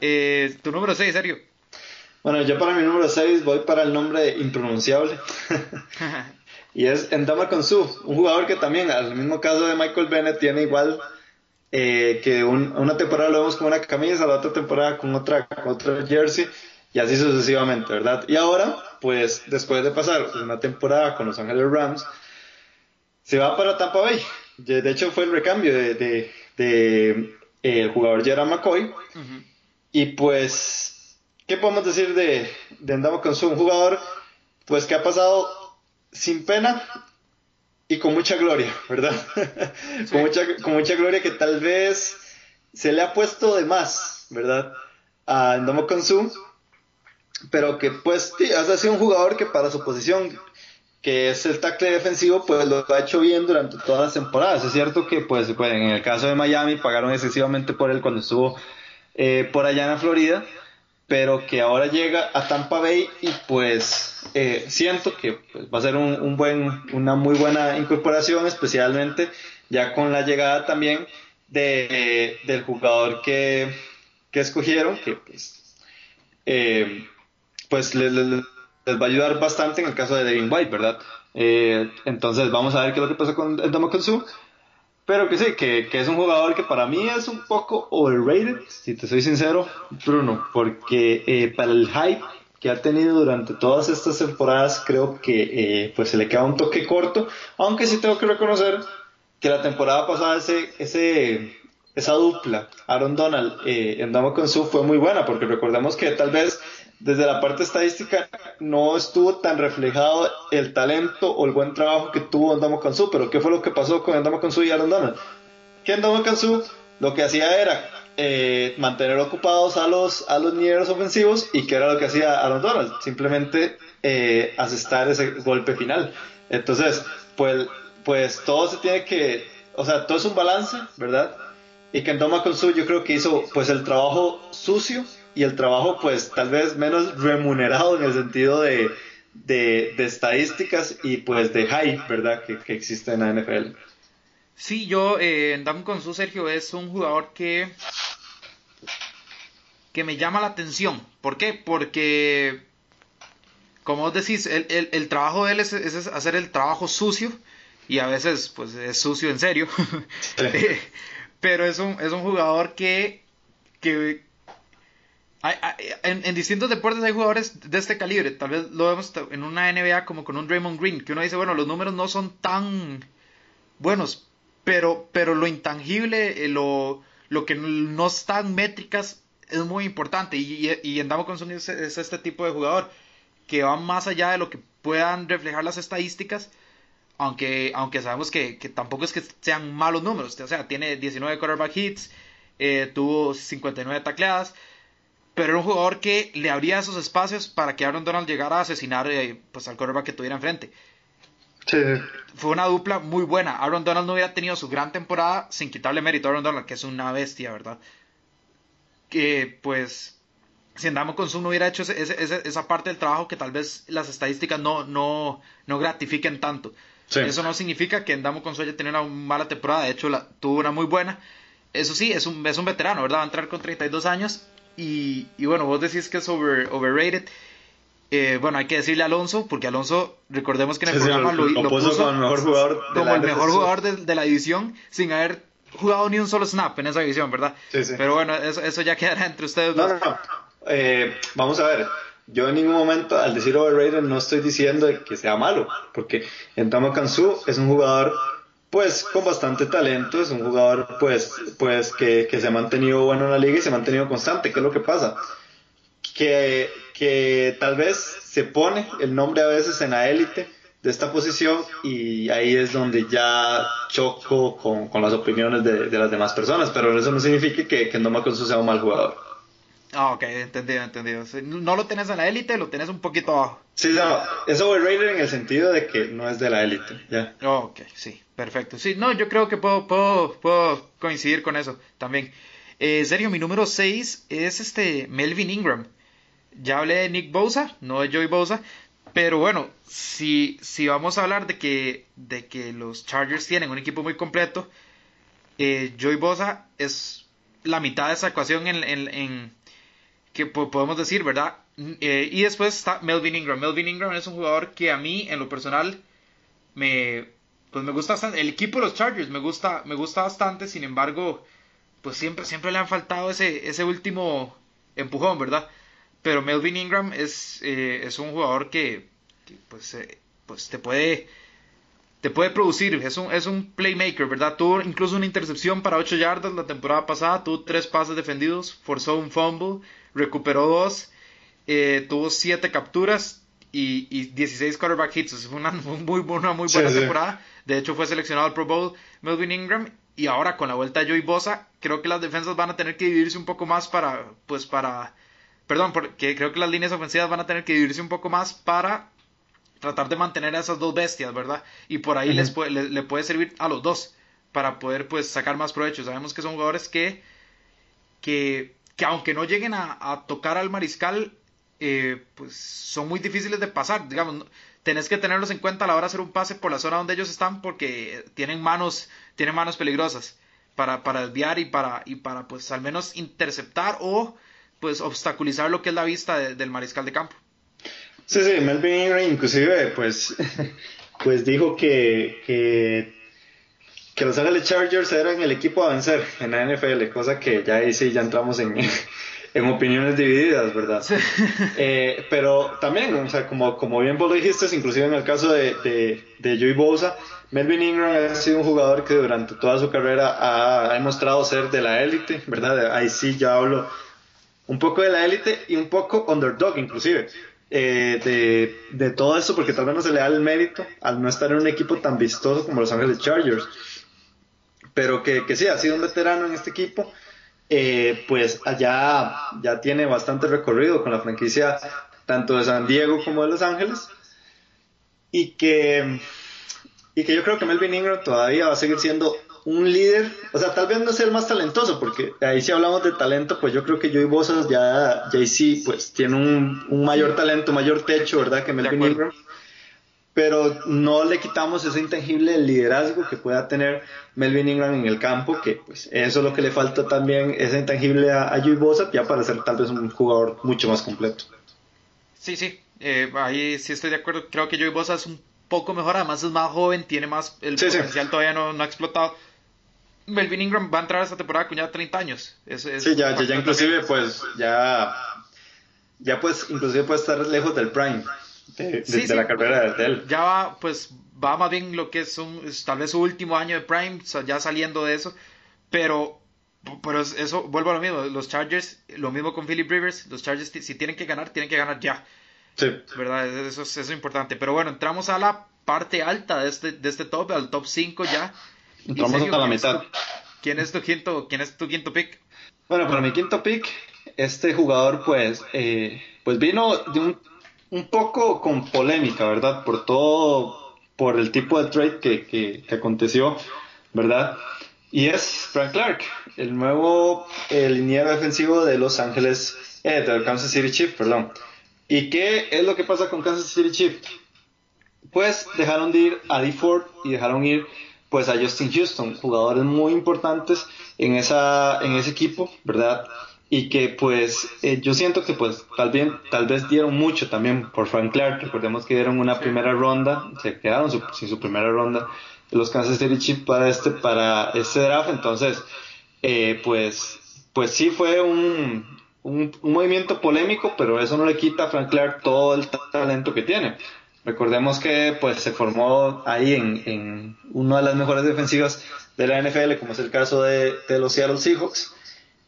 Eh, tu número 6, Sergio. Bueno, yo para mi número 6 voy para el nombre impronunciable. y es Endama Konsu, un jugador que también, al mismo caso de Michael Bennett, tiene igual eh, que una temporada lo vemos con una camisa, la otra temporada con otra, con otra jersey, y así sucesivamente, ¿verdad? Y ahora, pues después de pasar una temporada con Los Ángeles Rams, se va para Tampa Bay. De hecho, fue el recambio de, de, eh, el jugador Gerard McCoy. Y pues, ¿qué podemos decir de, de Andamo Konsu? Un jugador, pues que ha pasado sin pena y con mucha gloria, ¿verdad? con, mucha, con mucha gloria que tal vez se le ha puesto de más, ¿verdad? A Andamo Konsu, pero que pues sí, ha sido un jugador que para su posición que es el tackle defensivo, pues lo ha hecho bien durante todas las temporadas. Es cierto que, pues, pues en el caso de Miami pagaron excesivamente por él cuando estuvo eh, por allá en la Florida, pero que ahora llega a Tampa Bay y pues eh, siento que pues, va a ser un, buen, una muy buena incorporación, especialmente ya con la llegada también de, del jugador que, que, escogieron, que pues, eh, pues les, les va a ayudar bastante en el caso de Devin White, ¿verdad? Eh, entonces vamos a ver qué es lo que pasa con el Konsu. Pero que sí, que, que, es un jugador que para mí es un poco overrated, si te soy sincero, Bruno, porque eh, para el hype que ha tenido durante todas estas temporadas, creo que eh, pues se le queda un toque corto, aunque sí tengo que reconocer que la temporada pasada ese, ese, esa dupla, Aaron Donald eh, en Dama Konsu fue muy buena, porque recordemos que tal vez desde la parte estadística no estuvo tan reflejado el talento o el buen trabajo que tuvo Andamo Kansu, pero ¿qué fue lo que pasó con Andamo Kansu y Aaron Donald? Que Andamo Kansu lo que hacía era eh, mantener ocupados a los, a los ofensivos y que era lo que hacía Aaron Donald, simplemente eh, asestar ese golpe final. Entonces, pues, pues todo se tiene que, o sea, todo es un balance, ¿verdad? Y que Andamo Kansu yo creo que hizo pues el trabajo sucio y el trabajo pues tal vez menos remunerado en el sentido de, de, estadísticas y pues de hype, ¿verdad? Que, que existe en la NFL. Sí, yo eh, Dam con su Sergio es un jugador que que me llama la atención. ¿Por qué? Porque como vos decís, el, el, trabajo de él es, es, hacer el trabajo sucio y a veces pues es sucio en serio. Pero es un, es un jugador que, que, en, distintos deportes hay jugadores de este calibre. Tal vez lo vemos en una NBA como con un Draymond Green, que uno dice, bueno, los números no son tan buenos, pero, pero lo intangible, eh, lo, lo que no están métricas es muy importante. Y, y, y en Damo es, es este tipo de jugador que va más allá de lo que puedan reflejar las estadísticas. Aunque, aunque sabemos que, que tampoco es que sean malos números. O sea, tiene 19 quarterback hits, eh, tuvo 59 tacleadas pero era un jugador que le abría esos espacios para que Aaron Donald llegara a asesinar eh, pues, al quarterback que tuviera enfrente. Sí. Fue una dupla muy buena. Aaron Donald no hubiera tenido su gran temporada sin quitarle mérito a Aaron Donald, que es una bestia, ¿verdad? Que pues si andamos con Zoom no hubiera hecho esa parte del trabajo que tal vez las estadísticas no, no, no gratifiquen tanto. Eso no significa que Andamo con haya tenido una mala temporada, de hecho la, tuvo una muy buena. Eso sí, es un, es un veterano, ¿verdad? Va a entrar con 32 años y, bueno, vos decís que es overrated. Eh, bueno, hay que decirle a Alonso, porque Alonso, recordemos que en el programa lo, puso, como el mejor jugador, de, la, el mejor jugador de, la división, sin haber jugado ni un solo snap en esa división, ¿verdad? Sí, sí. Pero bueno, eso, eso ya quedará entre ustedes dos. No, no, no. Eh, vamos a ver. Yo en ningún momento, al decir overrated, no estoy diciendo que sea malo, porque en Tamo Kansu es un jugador pues con bastante talento, es un jugador pues, pues que, se ha mantenido bueno en la liga y se ha mantenido constante. ¿Qué es lo que pasa? Que, que tal vez se pone el nombre a veces en la élite de esta posición y ahí es donde ya choco con, las opiniones de, las demás personas, pero eso no significa que, que no sea un mal jugador. Ah, ok, entendido, entendido. No lo tenés en la élite, lo tenés un poquito abajo. Sí, no, es overrated en el sentido de que no es de la élite, ¿ya? Ok, sí, perfecto. Sí, no, yo creo que puedo, puedo, puedo coincidir con eso también. Eh, serio, mi número 6 es este Melvin Ingram. Ya hablé de Nick Bosa, no de Joey Bosa, pero bueno, si, si vamos a hablar de que, de que los Chargers tienen un equipo muy completo, eh, Joey Bosa es la mitad de esa ecuación en, en que podemos decir, ¿verdad? Eh, y después está Melvin Ingram. Melvin Ingram es un jugador que a mí, en lo personal, me, pues me gusta bastante. El equipo de los Chargers me gusta, me gusta bastante, sin embargo, pues siempre, siempre le han faltado ese, ese último empujón, ¿verdad? Pero Melvin Ingram es, eh, es un jugador que, pues, eh, pues te puede te puede producir, es un, es un playmaker, ¿verdad? Tuvo incluso una intercepción para 8 yardas la temporada pasada, tuvo 3 pases defendidos, forzó un fumble, recuperó 2, eh, tuvo 7 capturas y, y, 16 quarterback hits. Es una muy, una muy buena temporada. De hecho, fue seleccionado al Pro Bowl Melvin Ingram. Y ahora con la vuelta de Joey Bosa, creo que las defensas van a tener que dividirse un poco más para, pues para, perdón, porque creo que las líneas ofensivas van a tener que dividirse un poco más para tratar de mantener a esas dos bestias, ¿verdad? Y por ahí les puede, le, puede servir a los dos para poder pues sacar más provecho. Sabemos que son jugadores que, que, que aunque no lleguen a, tocar al mariscal, eh, pues son muy difíciles de pasar, digamos, tenés que tenerlos en cuenta a la hora de hacer un pase por la zona donde ellos están porque tienen manos, tienen manos peligrosas para, para desviar y para, y para pues al menos interceptar o pues obstaculizar lo que es la vista del mariscal de campo. Sí, sí, Melvin Ingram inclusive pues, pues dijo que, que, que, Los Ángeles Chargers eran el equipo a vencer en la NFL, cosa que ya ahí sí ya entramos en, en opiniones divididas, ¿verdad? Eh, pero también, o sea, como, como bien vos lo dijiste, inclusive en el caso de, de, de Joey Bosa, Melvin Ingram ha sido un jugador que durante toda su carrera ha, ha demostrado ser de la élite, ¿verdad? Ahí sí ya hablo un poco de la élite y un poco underdog inclusive. Eh, de, todo esto, porque tal vez no se le da el mérito al no estar en un equipo tan vistoso como Los Ángeles Chargers. Pero que, que sí, ha sido un veterano en este equipo, eh, pues allá ya tiene bastante recorrido con la franquicia tanto de San Diego como de Los Ángeles. Y que, y que yo creo que Melvin Ingram todavía va a seguir siendo un líder, o sea, tal vez no sea el más talentoso, porque ahí si hablamos de talento, pues yo creo que Joey Bosa ya, ya sí, pues tiene un, un, mayor talento, mayor techo, ¿verdad? Que Melvin Ingram. Pero no le quitamos ese intangible liderazgo que pueda tener Melvin Ingram en el campo, que pues eso es lo que le falta también, ese intangible a, a Joey Bosa, ya para ser tal vez un jugador mucho más completo. Sí, sí, eh, ahí sí estoy de acuerdo. Creo que Joey Bosa es un poco mejor, además es más joven, tiene más, el potencial todavía no, no ha explotado Melvin Ingram va a entrar a esta temporada con ya 30 años. sí, ya, ya, inclusive pues ya, ya pues inclusive puede estar lejos del prime de, la carrera de él. Ya va, pues va más bien lo que es, un, tal vez su último año de prime, ya saliendo de eso, pero pero eso, vuelvo a lo mismo, los Chargers, lo mismo con Philip Rivers, los Chargers si tienen que ganar, tienen que ganar ya. Sí. ¿Verdad? Eso, eso es importante. Pero bueno, entramos a la parte alta de este, de este top, al top 5 ya. Entramos a la mitad. ¿Quién es tu quinto, quién es tu quinto pick? Bueno, para mi quinto pick, este jugador pues, eh, pues vino de un, un, poco con polémica, ¿verdad? Por todo, por el tipo de trade que, que, aconteció, ¿verdad? Y es Frank Clark, el nuevo el liniero defensivo de Los Ángeles, eh, de Kansas City Chiefs, perdón. ¿Y qué es lo que pasa con Kansas City Chiefs? Pues dejaron de ir a D Ford y dejaron ir pues a Justin Houston, jugadores muy importantes en, esa, en ese equipo, ¿verdad? Y que pues eh, yo siento que pues tal vez, tal vez dieron mucho también por Frank Clark, recordemos que dieron una primera ronda, se quedaron sin su primera ronda los Kansas City Chiefs para este, para este draft, entonces eh, pues, pues sí fue un, un, un movimiento polémico, pero eso no le quita a Frank Clark todo el talento que tiene. Recordemos que pues se formó ahí en, en una de las mejores defensivas de la NFL, como es el caso de, los Seattle Seahawks,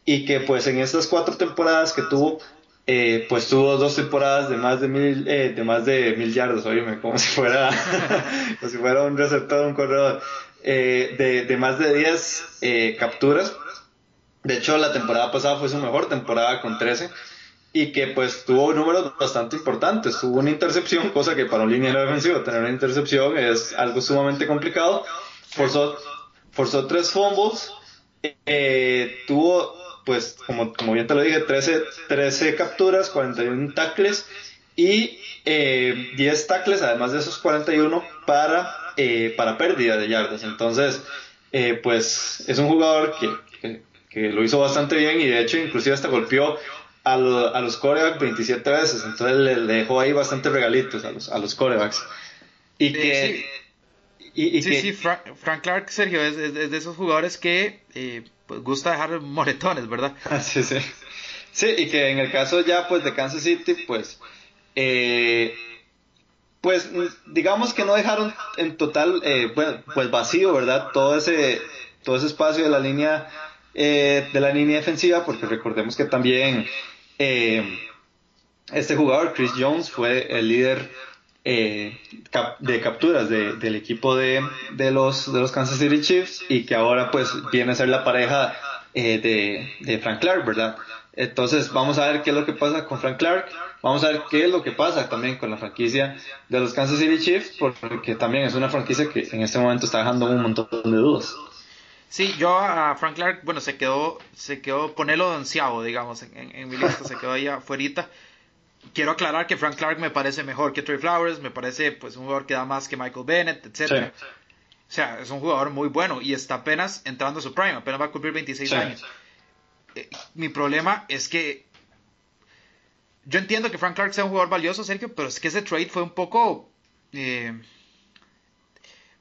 y que pues en estas cuatro temporadas que tuvo, eh, pues tuvo dos temporadas de más de mil, eh, de más de mil yardas, oíme, como si fuera, como si fuera un receptor, un corredor, eh, de, de, más de 10 capturas. De hecho, la temporada pasada fue su mejor temporada con 13 y que pues tuvo números bastante importantes. Tuvo una intercepción, cosa que para un línea defensivo tener una intercepción es algo sumamente complicado. Forzó, forzó tres fumbles, eh, tuvo pues como, como bien te lo dije, 13, 13 capturas, 41 tackles y eh, 10 tackles, además de esos 41 para, eh, para pérdida de yardas. Entonces, eh, pues es un jugador que, que, que, lo hizo bastante bien y de hecho inclusive hasta golpeó a, los corebacks 27 veces, entonces le, dejó ahí bastantes regalitos a los, a los corebacks. Y que... sí. sí, Frank, Clark, Sergio, es, de esos jugadores que eh, pues, gusta dejar moretones, ¿verdad? sí, sí. Sí, y que en el caso ya pues de Kansas City, pues... Eh, pues digamos que no dejaron en total eh, pues vacío, ¿verdad? Todo ese, todo ese espacio de la línea eh, de la línea defensiva, porque recordemos que también eh, este jugador, Chris Jones, fue el líder de capturas del equipo de, de, los, de los Kansas City Chiefs y que ahora pues viene a ser la pareja de, de Frank Clark, ¿verdad? Entonces vamos a ver qué es lo que pasa con Frank Clark. Vamos a ver qué es lo que pasa también con la franquicia de los Kansas City Chiefs, porque también es una franquicia que en este momento está dejando un montón de dudas. Sí, yo a Frank Clark, bueno, se quedó, se quedó ponerlo ansiado, digamos, en, mi lista, se quedó ahí afuera. Quiero aclarar que Frank Clark me parece mejor que Trey Flowers, me parece pues un jugador que da más que Michael Bennett, etc. O sea, es un jugador muy bueno y está apenas entrando a su prime, apenas va a cumplir 26 años. Eh, mi problema es que yo entiendo que Frank Clark sea un jugador valioso, Sergio, pero es que ese trade fue un poco. Eh,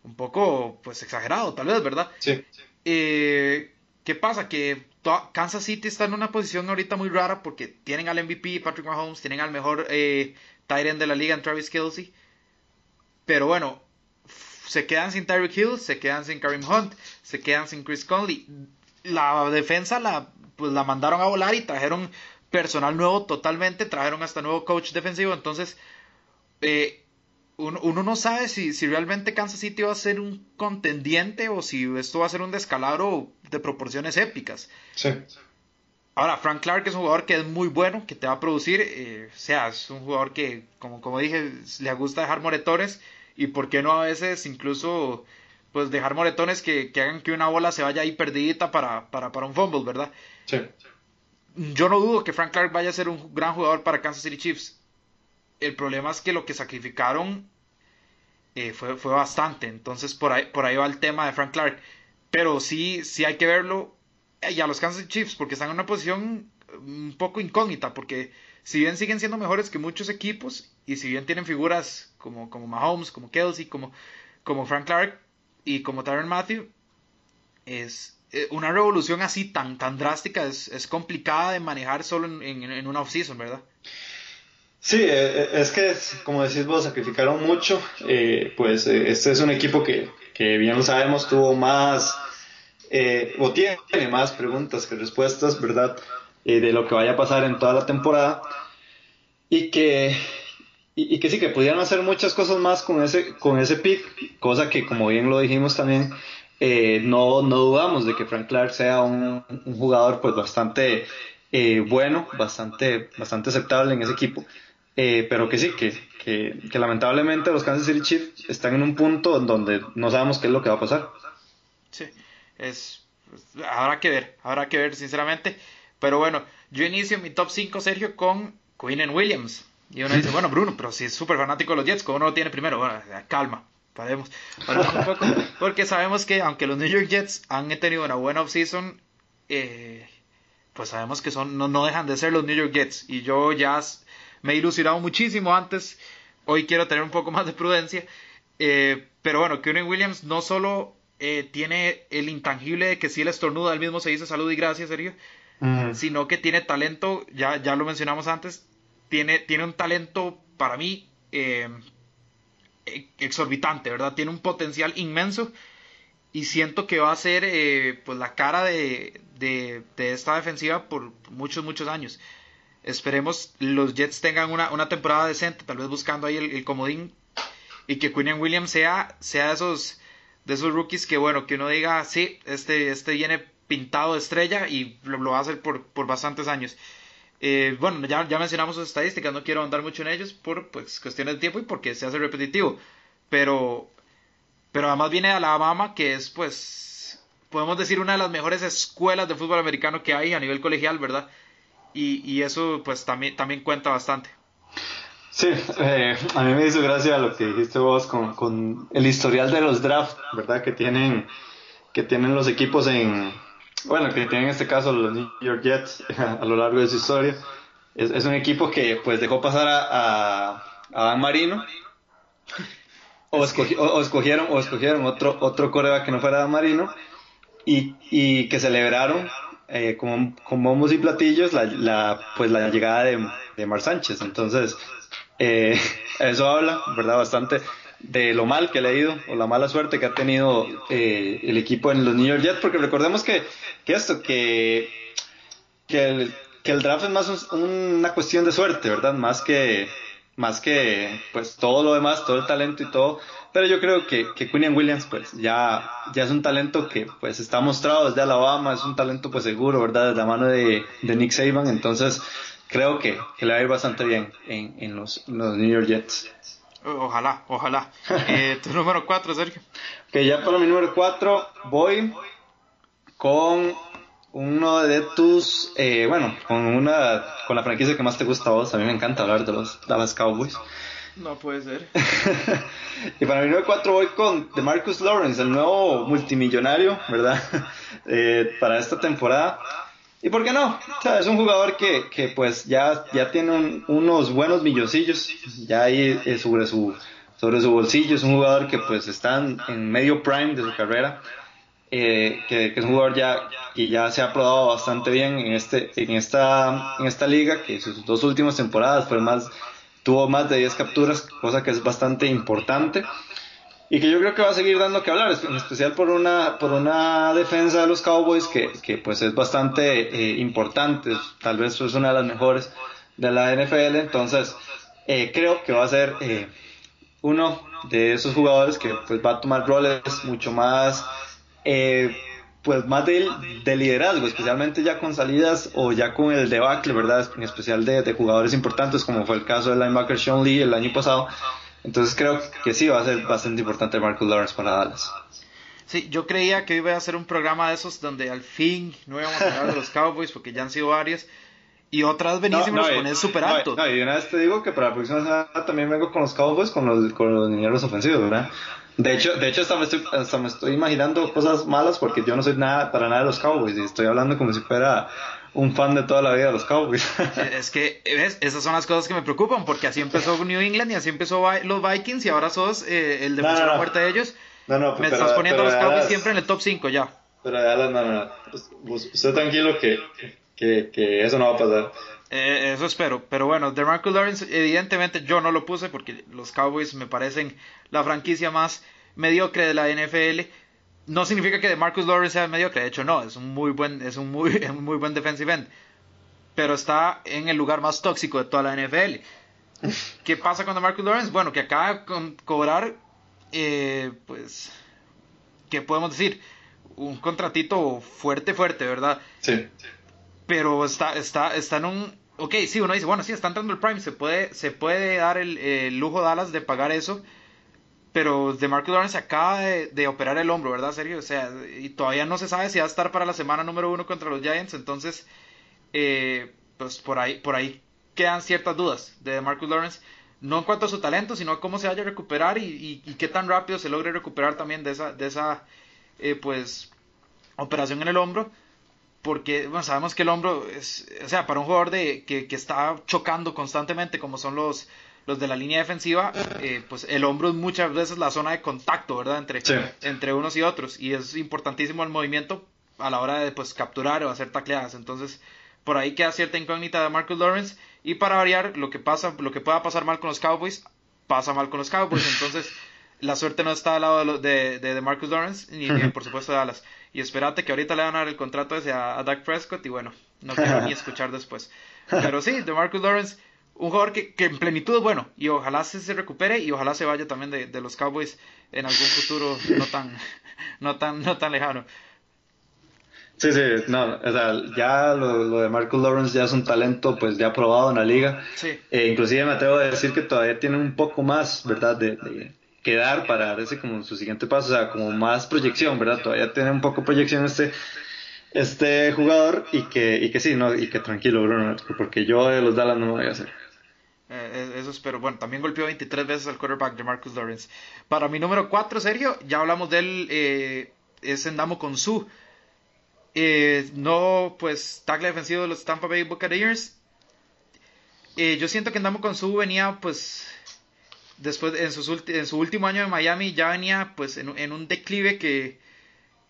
un poco, pues, exagerado, tal vez, ¿verdad? Sí. Eh, ¿Qué pasa? Que Kansas City está en una posición ahorita muy rara porque tienen al MVP, Patrick Mahomes, tienen al mejor eh, de la liga, en Travis Kelsey. Pero bueno, se quedan sin Tyreek Hill, se quedan sin Karim Hunt, se quedan sin Chris Conley. La defensa la, pues, la mandaron a volar y trajeron personal nuevo totalmente, trajeron hasta nuevo coach defensivo, entonces eh, uno, no sabe si, si realmente Kansas City va a ser un contendiente o si esto va a ser un descalabro de proporciones épicas. Sí. Ahora, Frank Clark es un jugador que es muy bueno, que te va a producir, eh, o sea, es un jugador que, como, como dije, le gusta dejar moretones y por qué no a veces incluso pues dejar moretones que, que hagan que una bola se vaya ahí perdidita para, para, para un fumble, ¿verdad? Sí yo no dudo que Frank Clark vaya a ser un gran jugador para Kansas City Chiefs. El problema es que lo que sacrificaron eh, fue, fue, bastante. Entonces por ahí, por ahí va el tema de Frank Clark. Pero sí, sí hay que verlo. Y a los Kansas Chiefs, porque están en una posición un poco incógnita. Porque si bien siguen siendo mejores que muchos equipos, y si bien tienen figuras como, como Mahomes, como Kelsey, como, como Frank Clark y como Tyron Matthew, es, eh, una revolución así tan, tan drástica es, complicada de manejar solo en, en, una off-season, ¿verdad? Sí, eh, eh, es que, como decís vos, sacrificaron mucho. pues este es un equipo que, que, bien lo sabemos, tuvo más, o tiene más preguntas que respuestas, ¿verdad? de lo que vaya a pasar en toda la temporada. Y que, y, que sí, que pudieran hacer muchas cosas más con ese, con ese pick, cosa que, como bien lo dijimos también, eh, no, no dudamos de que Frank Clark sea un, jugador pues bastante eh, bueno, bastante, bastante aceptable en ese equipo. Eh, pero que sí, que, que, lamentablemente los Kansas City Chiefs están en un punto en donde no sabemos qué es lo que va a pasar. Sí, es, habrá que ver, habrá que ver sinceramente. Pero bueno, yo inicio mi top 5, Sergio, con Quinn Williams. Y uno dice, bueno, Bruno, pero si es súper fanático de los Jets, ¿cómo no lo tiene primero? Bueno, calma, paremos, un poco, porque sabemos que aunque los New York Jets han tenido una buena offseason, eh, pues sabemos que son no, no, dejan de ser los New York Jets. Y yo ya me he ilusionado muchísimo antes, hoy quiero tener un poco más de prudencia. Eh, pero bueno, Kevin Williams no solo eh, tiene el intangible de que si él estornuda, él mismo se dice salud y gracias, Sergio, sino que tiene talento, ya, ya lo mencionamos antes, tiene, tiene un talento para mí eh, exorbitante, ¿verdad? Tiene un potencial inmenso y siento que va a ser eh, pues la cara de, de, esta defensiva por muchos, muchos años. Esperemos los Jets tengan una, una temporada decente, tal vez buscando ahí el, comodín y que Quinn Williams sea, sea de esos de esos rookies que bueno, que uno diga, sí, este, este viene pintado de estrella y lo, lo va a hacer por, por bastantes años. Eh, bueno, ya, ya mencionamos sus estadísticas, no quiero andar mucho en ellos por pues, cuestiones de tiempo y porque se hace repetitivo. Pero, pero además viene de Alabama, que es, pues, podemos decir, una de las mejores escuelas de fútbol americano que hay a nivel colegial, ¿verdad? Y, y eso, pues, también, también cuenta bastante. Sí, eh, a mí me hizo gracia lo que dijiste vos con, con el historial de los drafts, ¿verdad? Que tienen, que tienen los equipos en, bueno, que tienen en este caso los New York Jets a lo largo de su historia. es, un equipo que pues dejó pasar a, a, Dan Marino. O, escogieron, o escogieron otro, otro coreback que no fuera Dan Marino y, y que celebraron eh, con, bombos y platillos la, la, pues la llegada de, de Mar Sánchez. Entonces, eh, eso habla, ¿verdad? Bastante de lo mal que le ha ido o la mala suerte que ha tenido eh, el equipo en los New York Jets, porque recordemos que, que esto, que, que, el, que el draft es más una cuestión de suerte, ¿verdad? Más que, más que pues todo lo demás, todo el talento y todo. Pero yo creo que, que Williams pues ya, ya es un talento que pues está mostrado desde Alabama, es un talento pues seguro, ¿verdad? Desde la mano de, de Nick Saban, entonces creo que, que, le va a ir bastante bien en, en los, los New York Jets. Ojalá, ojalá. Eh, tu número 4, Sergio. Que ya para mi número 4 voy con uno de tus, eh, bueno, con una, con la franquicia que más te gusta a vos. A mí me encanta hablar de los Dallas Cowboys. No puede ser. y para mi número 4 voy con Marcus Lawrence, el nuevo multimillonario, ¿verdad? eh, para esta temporada. ¿Y por qué no? O sea, es un jugador que, que pues ya, ya tiene unos buenos milloncillos ya ahí eh, sobre su, sobre su bolsillo. Es un jugador que pues está en, medio prime de su carrera. Eh, que, es un jugador ya que ya se ha probado bastante bien en este en esta en esta liga que sus dos últimas temporadas fue más tuvo más de 10 capturas cosa que es bastante importante y que yo creo que va a seguir dando que hablar, en especial por una, por una defensa de los Cowboys que, que pues es bastante eh, importante, tal vez es una de las mejores de la NFL, entonces eh, creo que va a ser eh, uno de esos jugadores que pues va a tomar roles mucho más pues más de, de, liderazgo, especialmente ya con salidas o ya con el debacle, ¿verdad? En especial de, de jugadores importantes, como fue el caso del linebacker Sean Lee el año pasado, entonces creo que sí va a ser bastante importante Marcus Lawrence para Dallas. Sí, yo creía que iba a ser un programa de esos donde al fin no íbamos a hablar de los Cowboys porque ya han sido varios. Y otras benísimas con el super alto. No, y una vez te digo que para la próxima semana también vengo con los Cowboys con los, con los dineros ofensivos, ¿verdad? De hecho, de hecho hasta, me estoy, hasta me estoy imaginando cosas malas porque yo no soy nada para nada de los Cowboys y estoy hablando como si fuera un fan de toda la vida de los Cowboys. es que, ¿ves? Esas son las cosas que me preocupan, porque así empezó New England y así empezó los Vikings y ahora sos eh, el defensor no, muerte de ellos. No, no, me estás poniendo los Cowboys siempre en el top 5 ya. Pero ya, no, no, Usted tranquilo que, que, que, eso no va a pasar. Eh, eso espero. Pero bueno, de Marcus Lawrence, evidentemente yo no lo puse porque los Cowboys me parecen la franquicia más mediocre de la NFL no significa que Marcus Lawrence sea mediocre, de hecho no, es un muy buen, es un muy, muy buen defensive end. Pero está en el lugar más tóxico de toda la NFL. ¿Qué pasa con Marcus Lawrence? Bueno, que acaba de cobrar, eh, pues, ¿qué podemos decir? Un contratito fuerte, fuerte, ¿verdad? Sí. Pero está, está, está en un... Ok, sí, uno dice, bueno, sí, está entrando el Prime, se puede, se puede dar el, el lujo Dallas de pagar eso pero de Marcus Lawrence acaba de, operar el hombro, ¿verdad, Sergio? O sea, y todavía no se sabe si va a estar para la semana número uno contra los Giants, entonces, eh, pues por ahí, por ahí quedan ciertas dudas de Marcus Lawrence, no en cuanto a su talento, sino a cómo se vaya a recuperar y, qué tan rápido se logre recuperar también de esa, de esa eh, pues, operación en el hombro, porque bueno, sabemos que el hombro es, o sea, para un jugador de, que, que está chocando constantemente, como son los los de la línea defensiva, eh, pues el hombro es muchas veces la zona de contacto, ¿verdad? Entre, entre unos y otros. Y es importantísimo el movimiento a la hora de pues, capturar o hacer tacleadas. Entonces, por ahí queda cierta incógnita de Marcus Lawrence. Y para variar, lo que pasa, lo que pueda pasar mal con los Cowboys, pasa mal con los Cowboys. Entonces, la suerte no está al lado de, de, de, Marcus Lawrence, ni, por supuesto de Dallas. Y espérate que ahorita le van a dar el contrato ese a, a Dak Prescott y bueno, no quiero ni escuchar después. Pero sí, de Marcus Lawrence un jugador que, en plenitud es bueno y ojalá se, se recupere y ojalá se vaya también de, los Cowboys en algún futuro no tan, no tan, no tan lejano. Sí, sí, no, o sea, ya lo, de Marcus Lawrence ya es un talento pues ya probado en la liga. Sí. Eh, inclusive me atrevo a decir que todavía tiene un poco más, ¿verdad? De, de quedar para ese como su siguiente paso, o sea, como más proyección, ¿verdad? Todavía tiene un poco proyección este este jugador y que, y que sí, no, y que tranquilo, Bruno, porque yo de los Dallas no me voy a hacer. Eh, eso espero. Bueno, también golpeó 23 veces al quarterback de Marcus Lawrence. Para mi número 4, Sergio, ya hablamos de él, eh, es Endamo con su. Eh, no, pues, tackle defensivo de los Tampa Bay Buccaneers. eh, yo siento que Andamos con Su venía, pues, después, en, su último año en Miami, ya venía, pues, en, un declive que,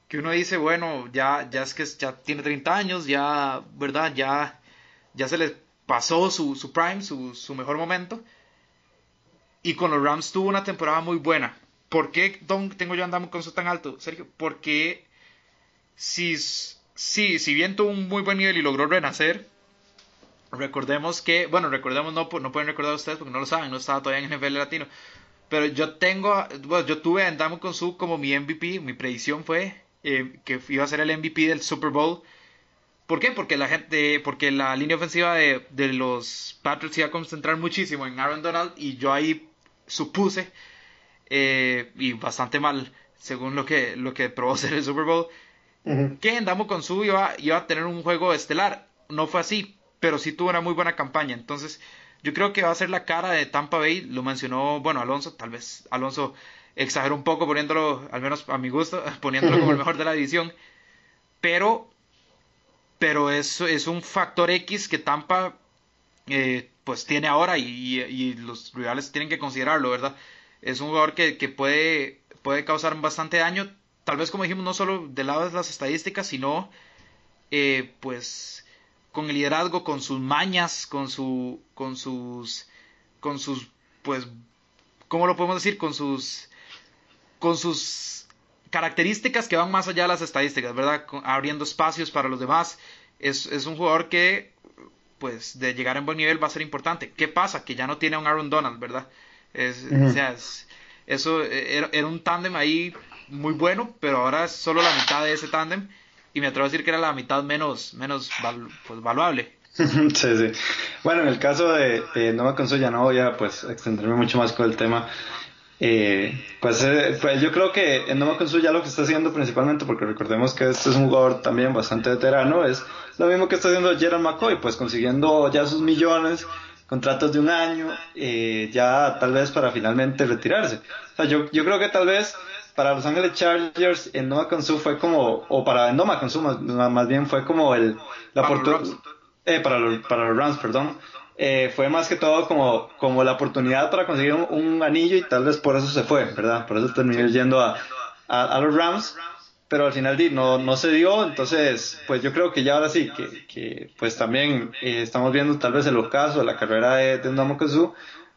que uno dice, bueno, ya, ya es que ya tiene 30 años, ya, ¿verdad? Ya, ya se le pasó su, su prime, su, su mejor momento. Y con los Rams tuvo una temporada muy buena. ¿Por qué Don, tengo yo andando con su tan alto, Sergio? Porque si, si, si bien tuvo un muy buen nivel y logró renacer, recordemos que, bueno, recordemos, no, no pueden recordar ustedes porque no lo saben, no estaba todavía en NFL Latino. Pero yo tengo, bueno, yo tuve a Andamo con su como mi MVP, mi predicción fue eh, que iba a ser el MVP del Super Bowl. ¿Por qué? Porque la gente, porque la línea ofensiva de, de los Patriots iba a concentrar muchísimo en Aaron Donald y yo ahí supuse, eh, y bastante mal, según lo que, lo que probó ser el Super Bowl, que Endamo con su iba, iba a tener un juego estelar. No fue así, pero sí tuvo una muy buena campaña. Entonces, yo creo que va a ser la cara de Tampa Bay. Lo mencionó, bueno, Alonso, tal vez Alonso exageró un poco poniéndolo, al menos a mi gusto, poniéndolo como el mejor de la división. Pero, pero es, es un factor X que Tampa eh, pues tiene ahora y, los rivales tienen que considerarlo, ¿verdad? Es un jugador que, puede, puede causar bastante daño, tal vez como dijimos, no solo del lado de las estadísticas, sino eh, pues con el liderazgo, con sus mañas, con su, con sus, con sus, pues, ¿cómo lo podemos decir? Con sus, con sus características que van más allá de las estadísticas, ¿verdad? abriendo espacios para los demás. Es, es un jugador que pues de llegar en buen nivel va a ser importante. ¿Qué pasa? Que ya no tiene a un Aaron Donald, ¿verdad? Es, O sea, eso era, un tándem ahí muy bueno, pero ahora es solo la mitad de ese tándem y me atrevo a decir que era la mitad menos, menos pues, valuable. sí, sí. Bueno, en el caso de, Nova Conso ya no voy a pues extenderme mucho más con el tema. Eh, pues, eh, pues, yo creo que en Consu ya lo que está haciendo principalmente, porque recordemos que este es un jugador también bastante veterano, es lo mismo que está haciendo Gerald McCoy, pues consiguiendo ya sus millones, contratos de un año, eh, ya tal vez para finalmente retirarse. O sea, yo, yo creo que tal vez para Los Ángeles Chargers en Nova Consu fue como, o para Nova Consu más, más bien fue como el, la oportunidad, eh, para, los, para los Rams, perdón. Eh, fue más que todo como, como la oportunidad para conseguir un, anillo y tal vez por eso se fue, ¿verdad? Por eso terminó yendo a, a, los Rams, pero al final no, no se dio, entonces pues yo creo que ya ahora sí, que, que pues también eh, estamos viendo tal vez el ocaso de la carrera de, de Ndamokazu,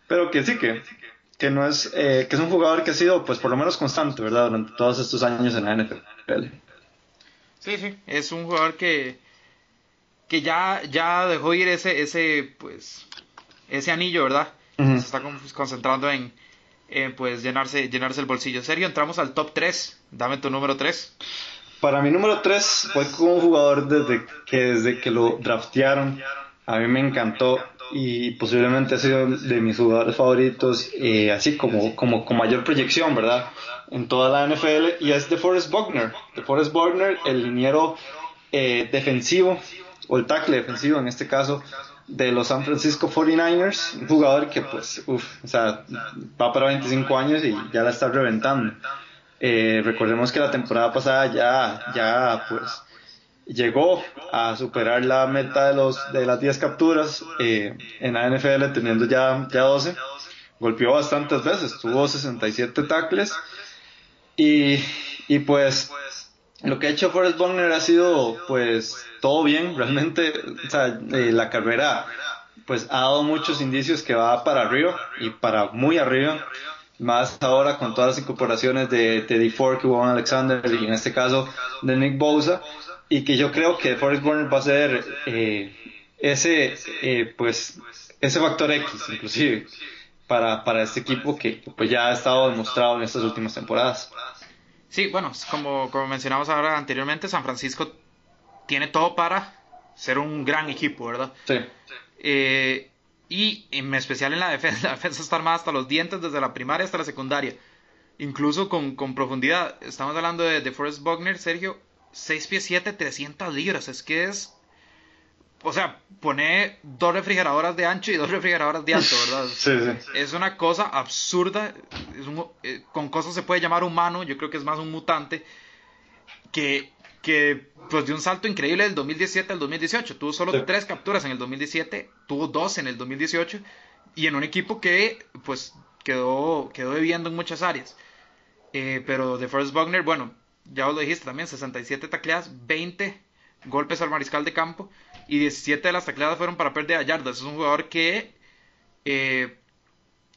pero que sí, que, que no es, eh, que es un jugador que ha sido pues por lo menos constante, ¿verdad? Durante todos estos años en la NFL. Sí, sí, es un jugador que que ya, ya dejó ir ese, ese, pues, ese anillo, ¿verdad? Se está concentrando en, pues, llenarse, llenarse el bolsillo. Serio, entramos al top 3. Dame tu número 3. Para mi número 3 fue como un jugador desde que, desde que lo draftearon. A mí me encantó y posiblemente ha sido de mis jugadores favoritos, eh, así como, como con mayor proyección, ¿verdad? En toda la NFL, y es de Forrest Buckner. De Forrest Buckner, el liniero eh, defensivo o el tackle defensivo en este caso de los San Francisco 49ers, un jugador que pues, uff, o sea, va para 25 años y ya la está reventando. Eh, recordemos que la temporada pasada ya, ya pues llegó a superar la meta de, los, de las 10 capturas eh, en la NFL teniendo ya, ya 12. Golpeó bastantes veces, tuvo 67 tackles y, y pues lo que ha hecho Forrest Buckner ha sido pues todo bien, realmente. Eh, la carrera pues ha dado muchos indicios que va para arriba y para muy arriba, más ahora con todas las incorporaciones de, de D4 que hubo en Alexander y en este caso de Nick Bosa y que yo creo que Forrest Buckner va a ser eh, ese eh, pues ese factor X inclusive para, para este equipo que pues ya ha estado demostrado en estas últimas temporadas. Sí, bueno, como, como mencionamos ahora anteriormente, San Francisco tiene todo para ser un gran equipo, ¿verdad? Sí. Eh, y en especial en la defensa, la defensa está armada hasta los dientes desde la primaria hasta la secundaria. Incluso con, con profundidad. Estamos hablando de, de Forrest Buckner, Sergio, 6 pies 7, 300 libras. Es que es o sea, pone dos refrigeradoras de ancho y dos refrigeradoras de alto, ¿verdad? Sí, sí. Es una cosa absurda. Es un, eh, con cosas se puede llamar humano, yo creo que es más un mutante. Que, que pues dio un salto increíble del 2017 al 2018. Tuvo solo tres capturas en el 2017, tuvo dos en el 2018 y en un equipo que pues quedó, quedó debiendo en muchas áreas. Eh, pero de Forrest Buckner, bueno, ya os lo dijiste también, 67 tacleadas, 20 golpes al mariscal de campo y 17 de las tacleadas fueron para pérdida de yardas. Es un jugador que eh,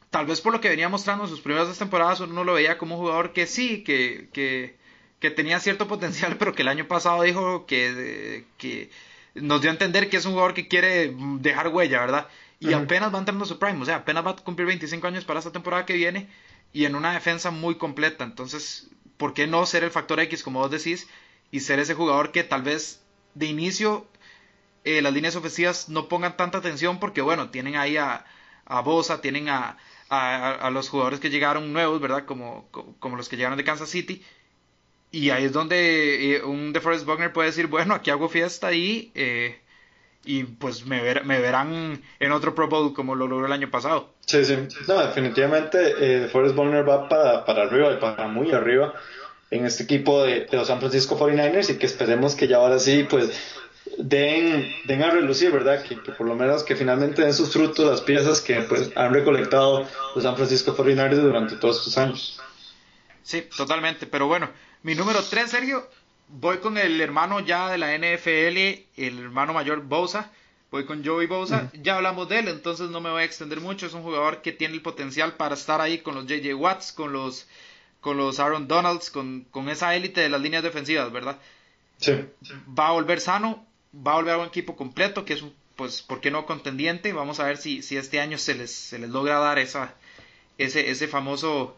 tal vez por lo que venía mostrando en sus primeras dos temporadas uno lo veía como un jugador que sí, que, que, que tenía cierto potencial, pero que el año pasado dijo que, que nos dio a entender que es un jugador que quiere dejar huella, ¿verdad? Y apenas va entrando a su prime, o sea, apenas va a cumplir 25 años para esta temporada que viene y en una defensa muy completa. Entonces, ¿por qué no ser el factor X, como vos decís, y ser ese jugador que tal vez de inicio eh, las líneas ofensivas no pongan tanta atención porque, bueno, tienen ahí a, a Bosa, tienen a, a, los jugadores que llegaron nuevos, ¿verdad? Como, como los que llegaron de Kansas City. Y ahí es donde eh, un DeForest Buckner puede decir, bueno, aquí hago fiesta y, eh, y pues me, me verán en otro Pro Bowl como lo logró el año pasado. Sí, sí. No, definitivamente eh, DeForest Buckner va para, para arriba y para muy arriba en este equipo de, de los San Francisco 49ers y que esperemos que ya ahora sí, pues den, den a relucir, ¿verdad? Que, por lo menos que finalmente den sus frutos las piezas que pues han recolectado los San Francisco 49ers durante todos estos años. Sí, totalmente. Pero bueno, mi número 3, Sergio, voy con el hermano ya de la NFL, el hermano mayor Bosa. Voy con Joey Bosa. Ya hablamos de él, entonces no me voy a extender mucho. Es un jugador que tiene el potencial para estar ahí con los JJ Watts, con los, con los Aaron Donalds, con, con esa élite de las líneas defensivas, ¿verdad? Sí. Va a volver sano, va a volver a un equipo completo, que es un, pues, ¿por qué no contendiente? Vamos a ver si, si este año se les, se les logra dar esa, ese, ese famoso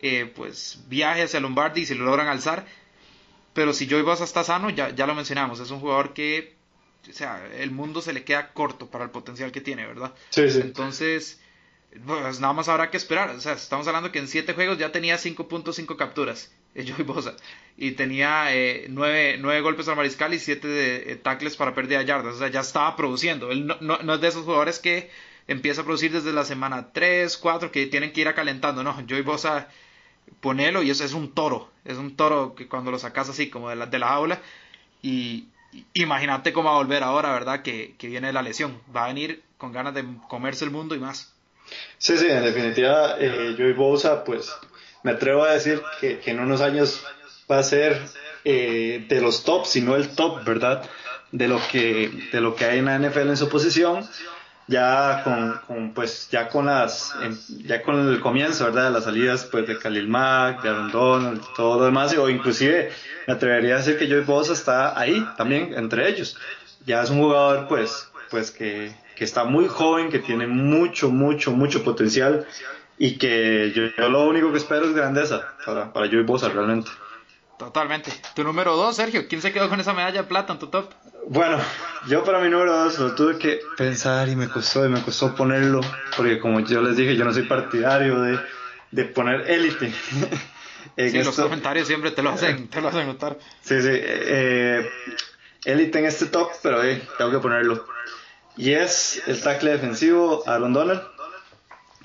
eh, pues, viaje hacia Lombardi y si lo logran alzar. Pero si Joey Bosa está sano, ya, ya lo mencionamos, es un jugador que, o sea, el mundo se le queda corto para el potencial que tiene, ¿verdad? Sí, sí. Entonces, pues nada más habrá que esperar. O sea, estamos hablando que en 7 juegos ya tenía 5.5 capturas, Joey Bosa, y tenía 9, eh, golpes al mariscal y 7 de, eh, tackles para pérdida de yardas. O sea, ya estaba produciendo. Él no, no, es de esos jugadores que empieza a producir desde la semana 3, 4, que tienen que ir acalentando. No, Joey Bosa ponelo y eso es un toro, es un toro que cuando lo sacas así como de la, de la y imagínate cómo va a volver ahora, ¿verdad? Que, que viene la lesión, va a venir con ganas de comerse el mundo y más. Sí, sí, en definitiva, eh, Joey Bosa, pues me atrevo a decir que, en unos años va a ser eh, de los tops, si no el top, ¿verdad? De lo que, de lo que hay en la NFL en su posición ya con, pues ya con las ya con el comienzo verdad las salidas pues de Khalil Mack de Aaron todo lo demás o inclusive me atrevería a decir que Joey Bosa está ahí también entre ellos. Ya es un jugador pues pues que, que está muy joven que tiene mucho mucho mucho potencial y que yo, lo único que espero es grandeza para, para Joey Bosa realmente Totalmente. Tu número dos, Sergio. ¿Quién se quedó con esa medalla de plata en tu top? Bueno, yo para mi número dos lo tuve que pensar y me costó, y me costó ponerlo, porque como yo les dije, yo no soy partidario de, de poner élite. sí, los comentarios siempre te lo hacen, te lo hacen notar. Sí, sí. Eh, élite en este top, pero eh, tengo que ponerlo. Y es el tackle defensivo Aaron Donald.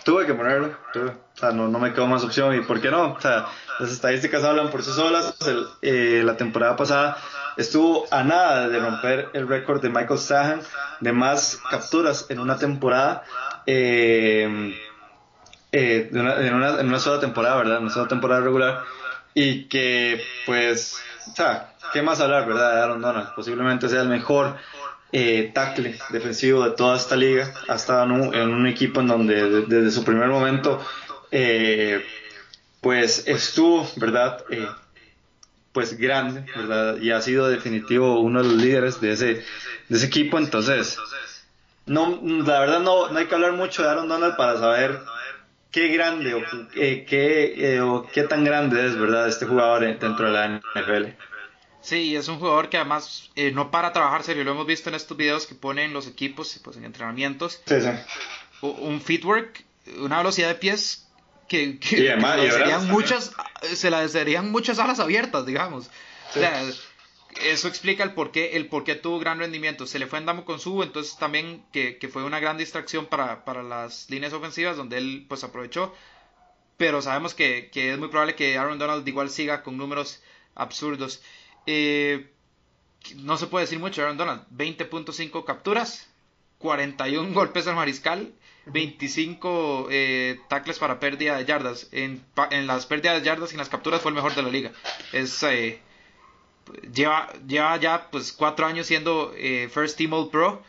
Tuve que ponerlo, o sea, no, no me quedó más opción. ¿Y por qué no? O sea, las estadísticas hablan por sí solas. Eh, la temporada pasada estuvo a nada de romper el récord de Michael Sahan de más capturas en una temporada. Eh, eh, en, una, sola temporada, ¿verdad? En una sola temporada regular. Y que, pues, o sea, ¿qué más hablar, verdad? De Aaron Donald. Posiblemente sea el mejor tackle defensivo de toda esta liga. Ha estado en un, en un equipo en donde desde su primer momento eh, pues estuvo, ¿verdad? Eh, pues grande, ¿verdad? Y ha sido definitivo uno de los líderes de ese, de ese equipo, entonces, no, la verdad no, no hay que hablar mucho de Aaron Donald para saber qué grande o, eh, qué, eh, o qué tan grande es, ¿verdad? Este jugador dentro de la NFL. Sí, es un jugador que además no para trabajar serio, lo hemos visto en estos videos que ponen los equipos pues en entrenamientos. Sí, sí. Un footwork, una velocidad de pies que, serían muchas, se la serían muchas alas abiertas, digamos. O sea, eso explica el por qué, el por qué tuvo gran rendimiento. Se le fue en Damo con su, entonces también que, fue una gran distracción para, para, las líneas ofensivas, donde él pues aprovechó. Pero sabemos que, que, es muy probable que Aaron Donald igual siga con números absurdos. Eh, no se puede decir mucho, Aaron Donald, 20.5 capturas, 41 golpes al mariscal, 25 eh, tackles para pérdida de yardas. En, en, las pérdidas de yardas y en las capturas fue el mejor de la liga. Es, eh, lleva, lleva ya pues cuatro años siendo eh, First Team All Pro.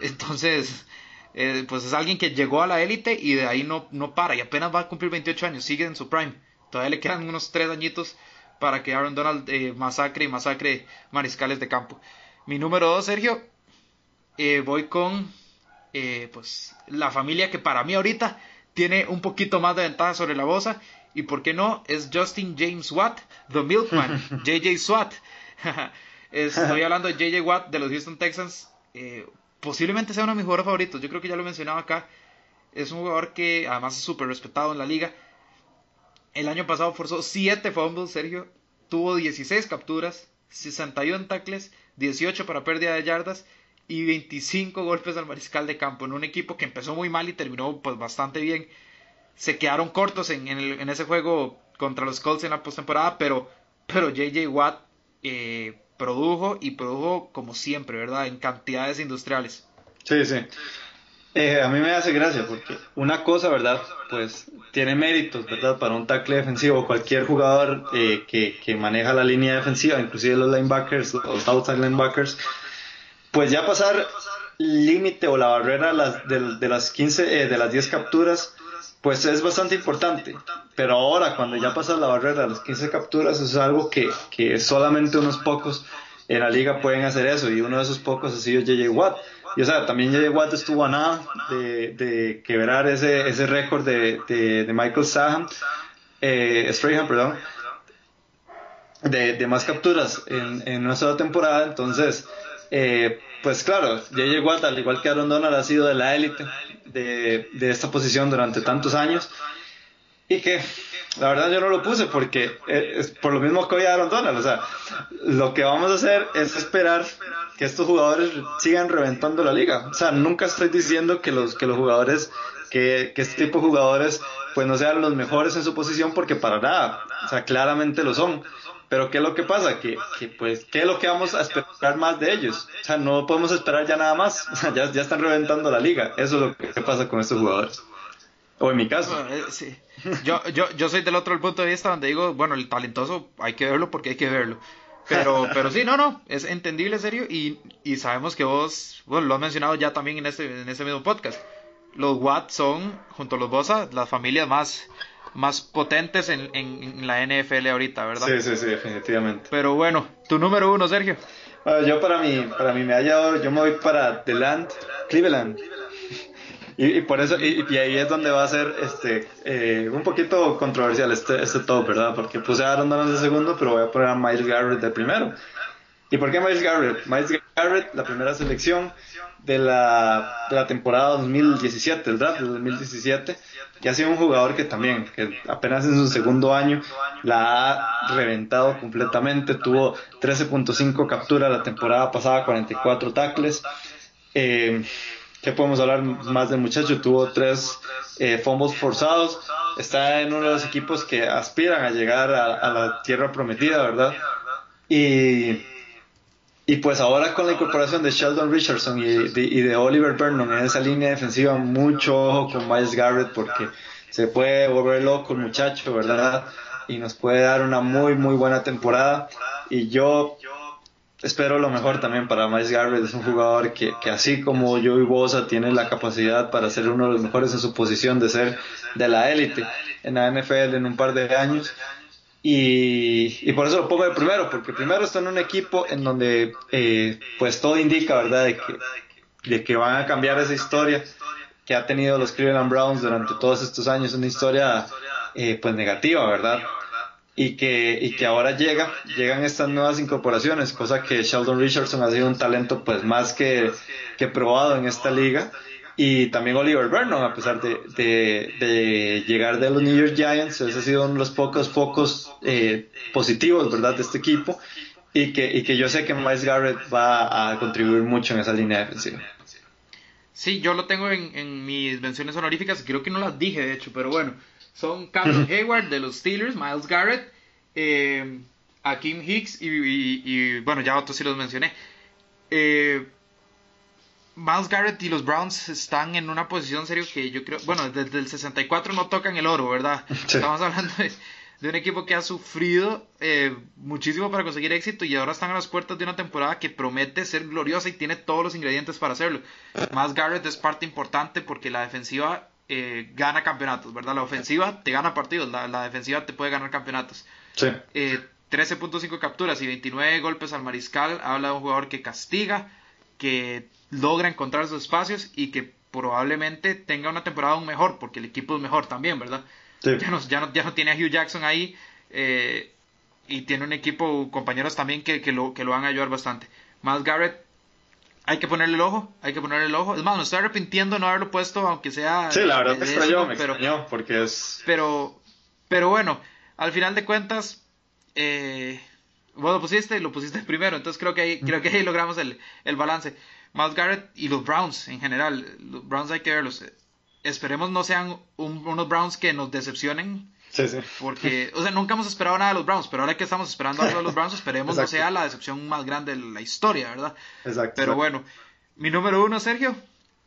Entonces, eh, pues es alguien que llegó a la élite y de ahí no, no para. Y apenas va a cumplir 28 años, sigue en su prime. Todavía le quedan unos tres añitos para que Aaron Donald masacre y masacre mariscales de campo. Mi número dos, Sergio, voy con eh, pues la familia que para mí ahorita tiene un poquito más de ventaja sobre la Bosa. Y por qué no, es Justin James Watt, The Milkman, JJ Swat. Estoy hablando de JJ Watt de los Houston Texans. Eh, posiblemente sea uno de mis jugadores favoritos. Yo creo que ya lo he mencionado acá. Es un jugador que además es súper respetado en la liga. El año pasado forzó 7 fumbles, Sergio. Tuvo 16 capturas, 61 tackles, 18 para pérdida de yardas y 25 golpes al mariscal de campo en un equipo que empezó muy mal y terminó pues bastante bien. Se quedaron cortos en, en, ese juego contra los Colts en la postemporada, pero, pero JJ Watt eh, produjo y produjo como siempre, ¿verdad? En cantidades industriales. Sí, sí. Eh, a mí me hace gracia porque una cosa, ¿verdad? Pues tiene méritos, ¿verdad? Para un tackle defensivo, cualquier jugador eh, que, que maneja la línea defensiva, inclusive los linebackers, los outside linebackers, pues ya pasar límite o la barrera de, las 15, eh, de las 10 capturas, pues es bastante importante. Pero ahora, cuando ya pasas la barrera de las 15 capturas, es algo que, que solamente unos pocos en la liga pueden hacer eso. Y uno de esos pocos ha sido JJ Watt. Y o sea, también JJ Watt estuvo a nada de, de quebrar ese, ese récord de, de, Michael Strahan, eh, Strahan, perdón, de, de más capturas en, en una sola temporada. Entonces, eh, pues claro, J.J. Watt, al igual que Aaron Donald, ha sido de la élite de, esta posición durante tantos años. Y que la verdad yo no lo puse porque eh, es por lo mismo que hoy Aaron Donald. O sea, lo que vamos a hacer es esperar que estos jugadores sigan reventando la liga. O sea, nunca estoy diciendo que los, que los jugadores, que, que este tipo de jugadores, pues no sean los mejores en su posición porque para nada. O sea, claramente lo son. Pero ¿qué es lo que pasa? Que, que, pues, ¿qué es lo que vamos a esperar más de ellos? O sea, no podemos esperar ya nada más. O sea, ya, ya están reventando la liga. Eso es lo que pasa con estos jugadores. O en mi caso. Eh, sí. Yo, yo, yo soy del otro punto de vista donde digo, bueno, el talentoso hay que verlo porque hay que verlo. Pero, pero sí, no, no, es entendible, serio, y, y sabemos que vos, bueno, lo has mencionado ya también en este, en este mismo podcast. Los Watt son, junto a los Bosa, las familias más, más potentes en, en, la NFL ahorita, ¿verdad? Sí, sí, sí, definitivamente. Pero bueno, tu número uno, Sergio. yo para mi, para mi medalla yo me voy para The Land, Cleveland. Y, por eso, y, ahí es donde va a ser este eh, un poquito controversial este, este top, ¿verdad? Porque puse a Aaron Donald de segundo, pero voy a poner a Miles Garrett de primero. ¿Y por qué Miles Garrett? Miles Garrett, la primera selección de la, de la temporada 2017, el draft del 2017 y ha sido un jugador que también, que apenas en su segundo año la ha reventado completamente, tuvo 13.5 capturas la temporada pasada, 44 tackles. Eh, ¿Qué podemos hablar más del muchacho? Tuvo tres eh, fumbles forzados, está en uno de los equipos que aspiran a llegar a, la tierra prometida, ¿verdad? Y, y pues ahora con la incorporación de Sheldon Richardson y de, y de Oliver Vernon en esa línea defensiva, mucho ojo con Miles Garrett porque se puede volver loco el muchacho, ¿verdad? Y nos puede dar una muy, muy buena temporada. Y yo espero lo mejor también para Miles Garrett. Es un jugador que, que así como yo y Bosa tiene la capacidad para ser uno de los mejores en su posición de ser de la élite en la NFL en un par de años. Y, por eso lo pongo de primero, porque primero está en un equipo en donde eh, pues todo indica, ¿verdad?, de que, de que van a cambiar esa historia que ha tenido los Cleveland Browns durante todos estos años, una historia eh, pues negativa, ¿verdad? Y que, y que ahora llega, llegan estas nuevas incorporaciones, cosa que Sheldon Richardson ha sido un talento pues más que, que probado en esta liga y también Oliver Vernon, a pesar de, de, llegar de los New York Giants, ese ha sido uno de los pocos focos eh, positivos, ¿verdad?, de este equipo, y que, y que yo sé que Miles Garrett va a contribuir mucho en esa línea defensiva. Sí, yo lo tengo en, en mis menciones honoríficas, creo que no las dije, de hecho, pero bueno, son Cameron Hayward de los Steelers, Miles Garrett, eh, a Kim Hicks y, bueno, ya otros sí los mencioné. Eh, Miles Garrett y los Browns están en una posición serio que yo creo, bueno, desde el 64 no tocan el oro, ¿verdad? Estamos hablando de, un equipo que ha sufrido eh, muchísimo para conseguir éxito y ahora están a las puertas de una temporada que promete ser gloriosa y tiene todos los ingredientes para hacerlo. Miles Garrett es parte importante porque la defensiva eh, gana campeonatos, ¿verdad? La ofensiva te gana partidos, la, defensiva te puede ganar campeonatos. Sí. 13.5 eh, capturas y 29 golpes al mariscal habla de un jugador que castiga, que logra encontrar sus espacios y que probablemente tenga una temporada aún mejor, porque el equipo es mejor también, ¿verdad? Ya, no, ya, no, ya, no, tiene a Hugh Jackson ahí eh, y tiene un equipo, compañeros también que, que, lo, que lo van a ayudar bastante. Miles Garrett, hay que ponerle el ojo, hay que ponerle el ojo. Es más, me estoy arrepintiendo no haberlo puesto, aunque sea... Sí, la verdad me extrañó, me pero, porque es... Pero, pero bueno, al final de cuentas, eh, vos lo pusiste, lo pusiste primero, entonces creo que ahí, creo que ahí logramos el, el balance. Miles Garrett y los Browns en general. Los Browns hay que verlos. Esperemos no sean unos Browns que nos decepcionen. Sí, sí. Porque, o sea, nunca hemos esperado nada de los Browns, pero ahora que estamos esperando algo de los Browns, esperemos no sea la decepción más grande de la historia, ¿verdad? Exacto. Pero bueno, mi número uno, Sergio,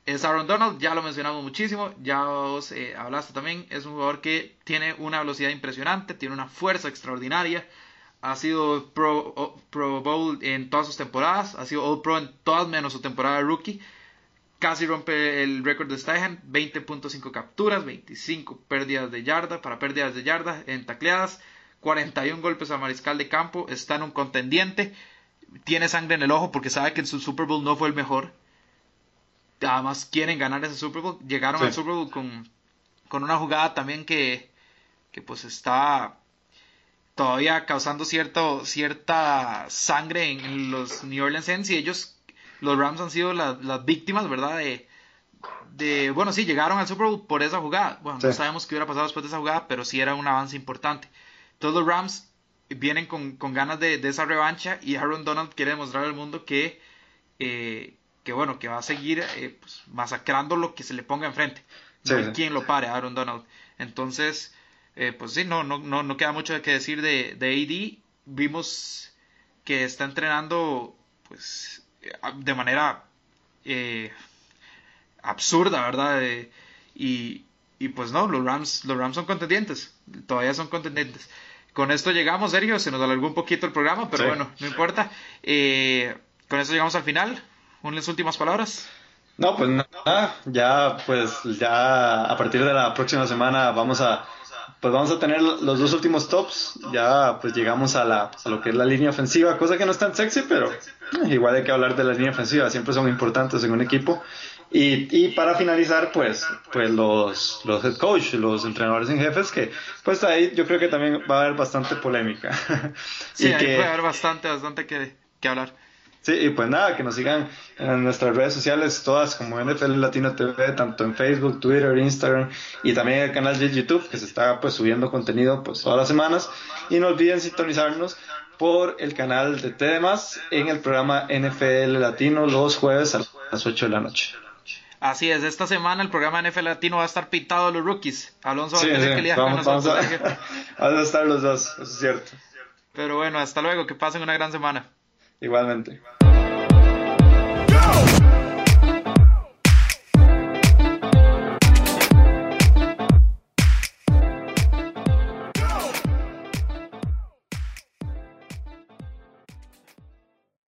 es Aaron Donald. Ya lo mencionamos muchísimo, ya os eh, hablaste también. Es un jugador que tiene una velocidad impresionante, tiene una fuerza extraordinaria ha sido Pro, Pro Bowl en todas sus temporadas, ha sido All Pro en todas menos su temporada de rookie. Casi rompe el récord de Steichen, 20.5 capturas, 25 pérdidas de yarda, para pérdidas de yarda en tacleadas, 41 golpes a mariscal de campo, está en un contendiente, tiene sangre en el ojo porque sabe que en su Super Bowl no fue el mejor. Además quieren ganar ese Super Bowl, llegaron al Super Bowl con, con una jugada también que, que pues está todavía causando cierto, cierta sangre en, los New Orleans Saints y ellos, los Rams han sido las víctimas, ¿verdad? De, de, bueno, sí, llegaron al Super Bowl por esa jugada. Bueno, no sabemos qué hubiera pasado después de esa jugada, pero sí era un avance importante. Todos los Rams vienen con, con ganas de, de, esa revancha y Aaron Donald quiere demostrar al mundo que, eh, que bueno, que va a seguir eh, pues, masacrando lo que se le ponga enfrente. No hay quien lo pare, Aaron Donald. Entonces, eh, pues sí, no, no, no, no queda mucho que decir de, de AD. Vimos que está entrenando pues de manera eh, absurda, ¿verdad? y, y, pues no, los Rams, los Rams son contendientes, todavía son contendientes. Con esto llegamos, Sergio, se nos alargó un poquito el programa, pero bueno, no importa. Eh, con esto llegamos al final. Unas últimas palabras. No, pues nada, ya pues ya a partir de la próxima semana vamos a pues vamos a tener los dos últimos tops. Ya pues llegamos a, la, a lo que es la línea ofensiva, cosa que no es tan sexy, pero eh, igual hay que hablar de la línea ofensiva, siempre son importantes en un equipo. Y, y para finalizar, pues, pues los, los head coach, los entrenadores en jefes, que pues ahí yo creo que también va a haber bastante polémica. sí, ahí puede haber bastante, bastante que, que hablar. Sí, y pues nada, que nos sigan en nuestras redes sociales, todas como NFL Latino TV, tanto en Facebook, Twitter, Instagram y también el canal de YouTube, que se está pues subiendo contenido pues todas las semanas. Y no olviden sintonizarnos por el canal de TDMás en el programa NFL Latino los jueves a las 8 de la noche. Así es, esta semana el programa NFL Latino va a estar pintado de los rookies. Alonso va a tener que lidiar vamos, con nosotros. Vamos a estar los dos, eso es cierto. Pero bueno, hasta luego, que pasen una gran semana. Igualmente.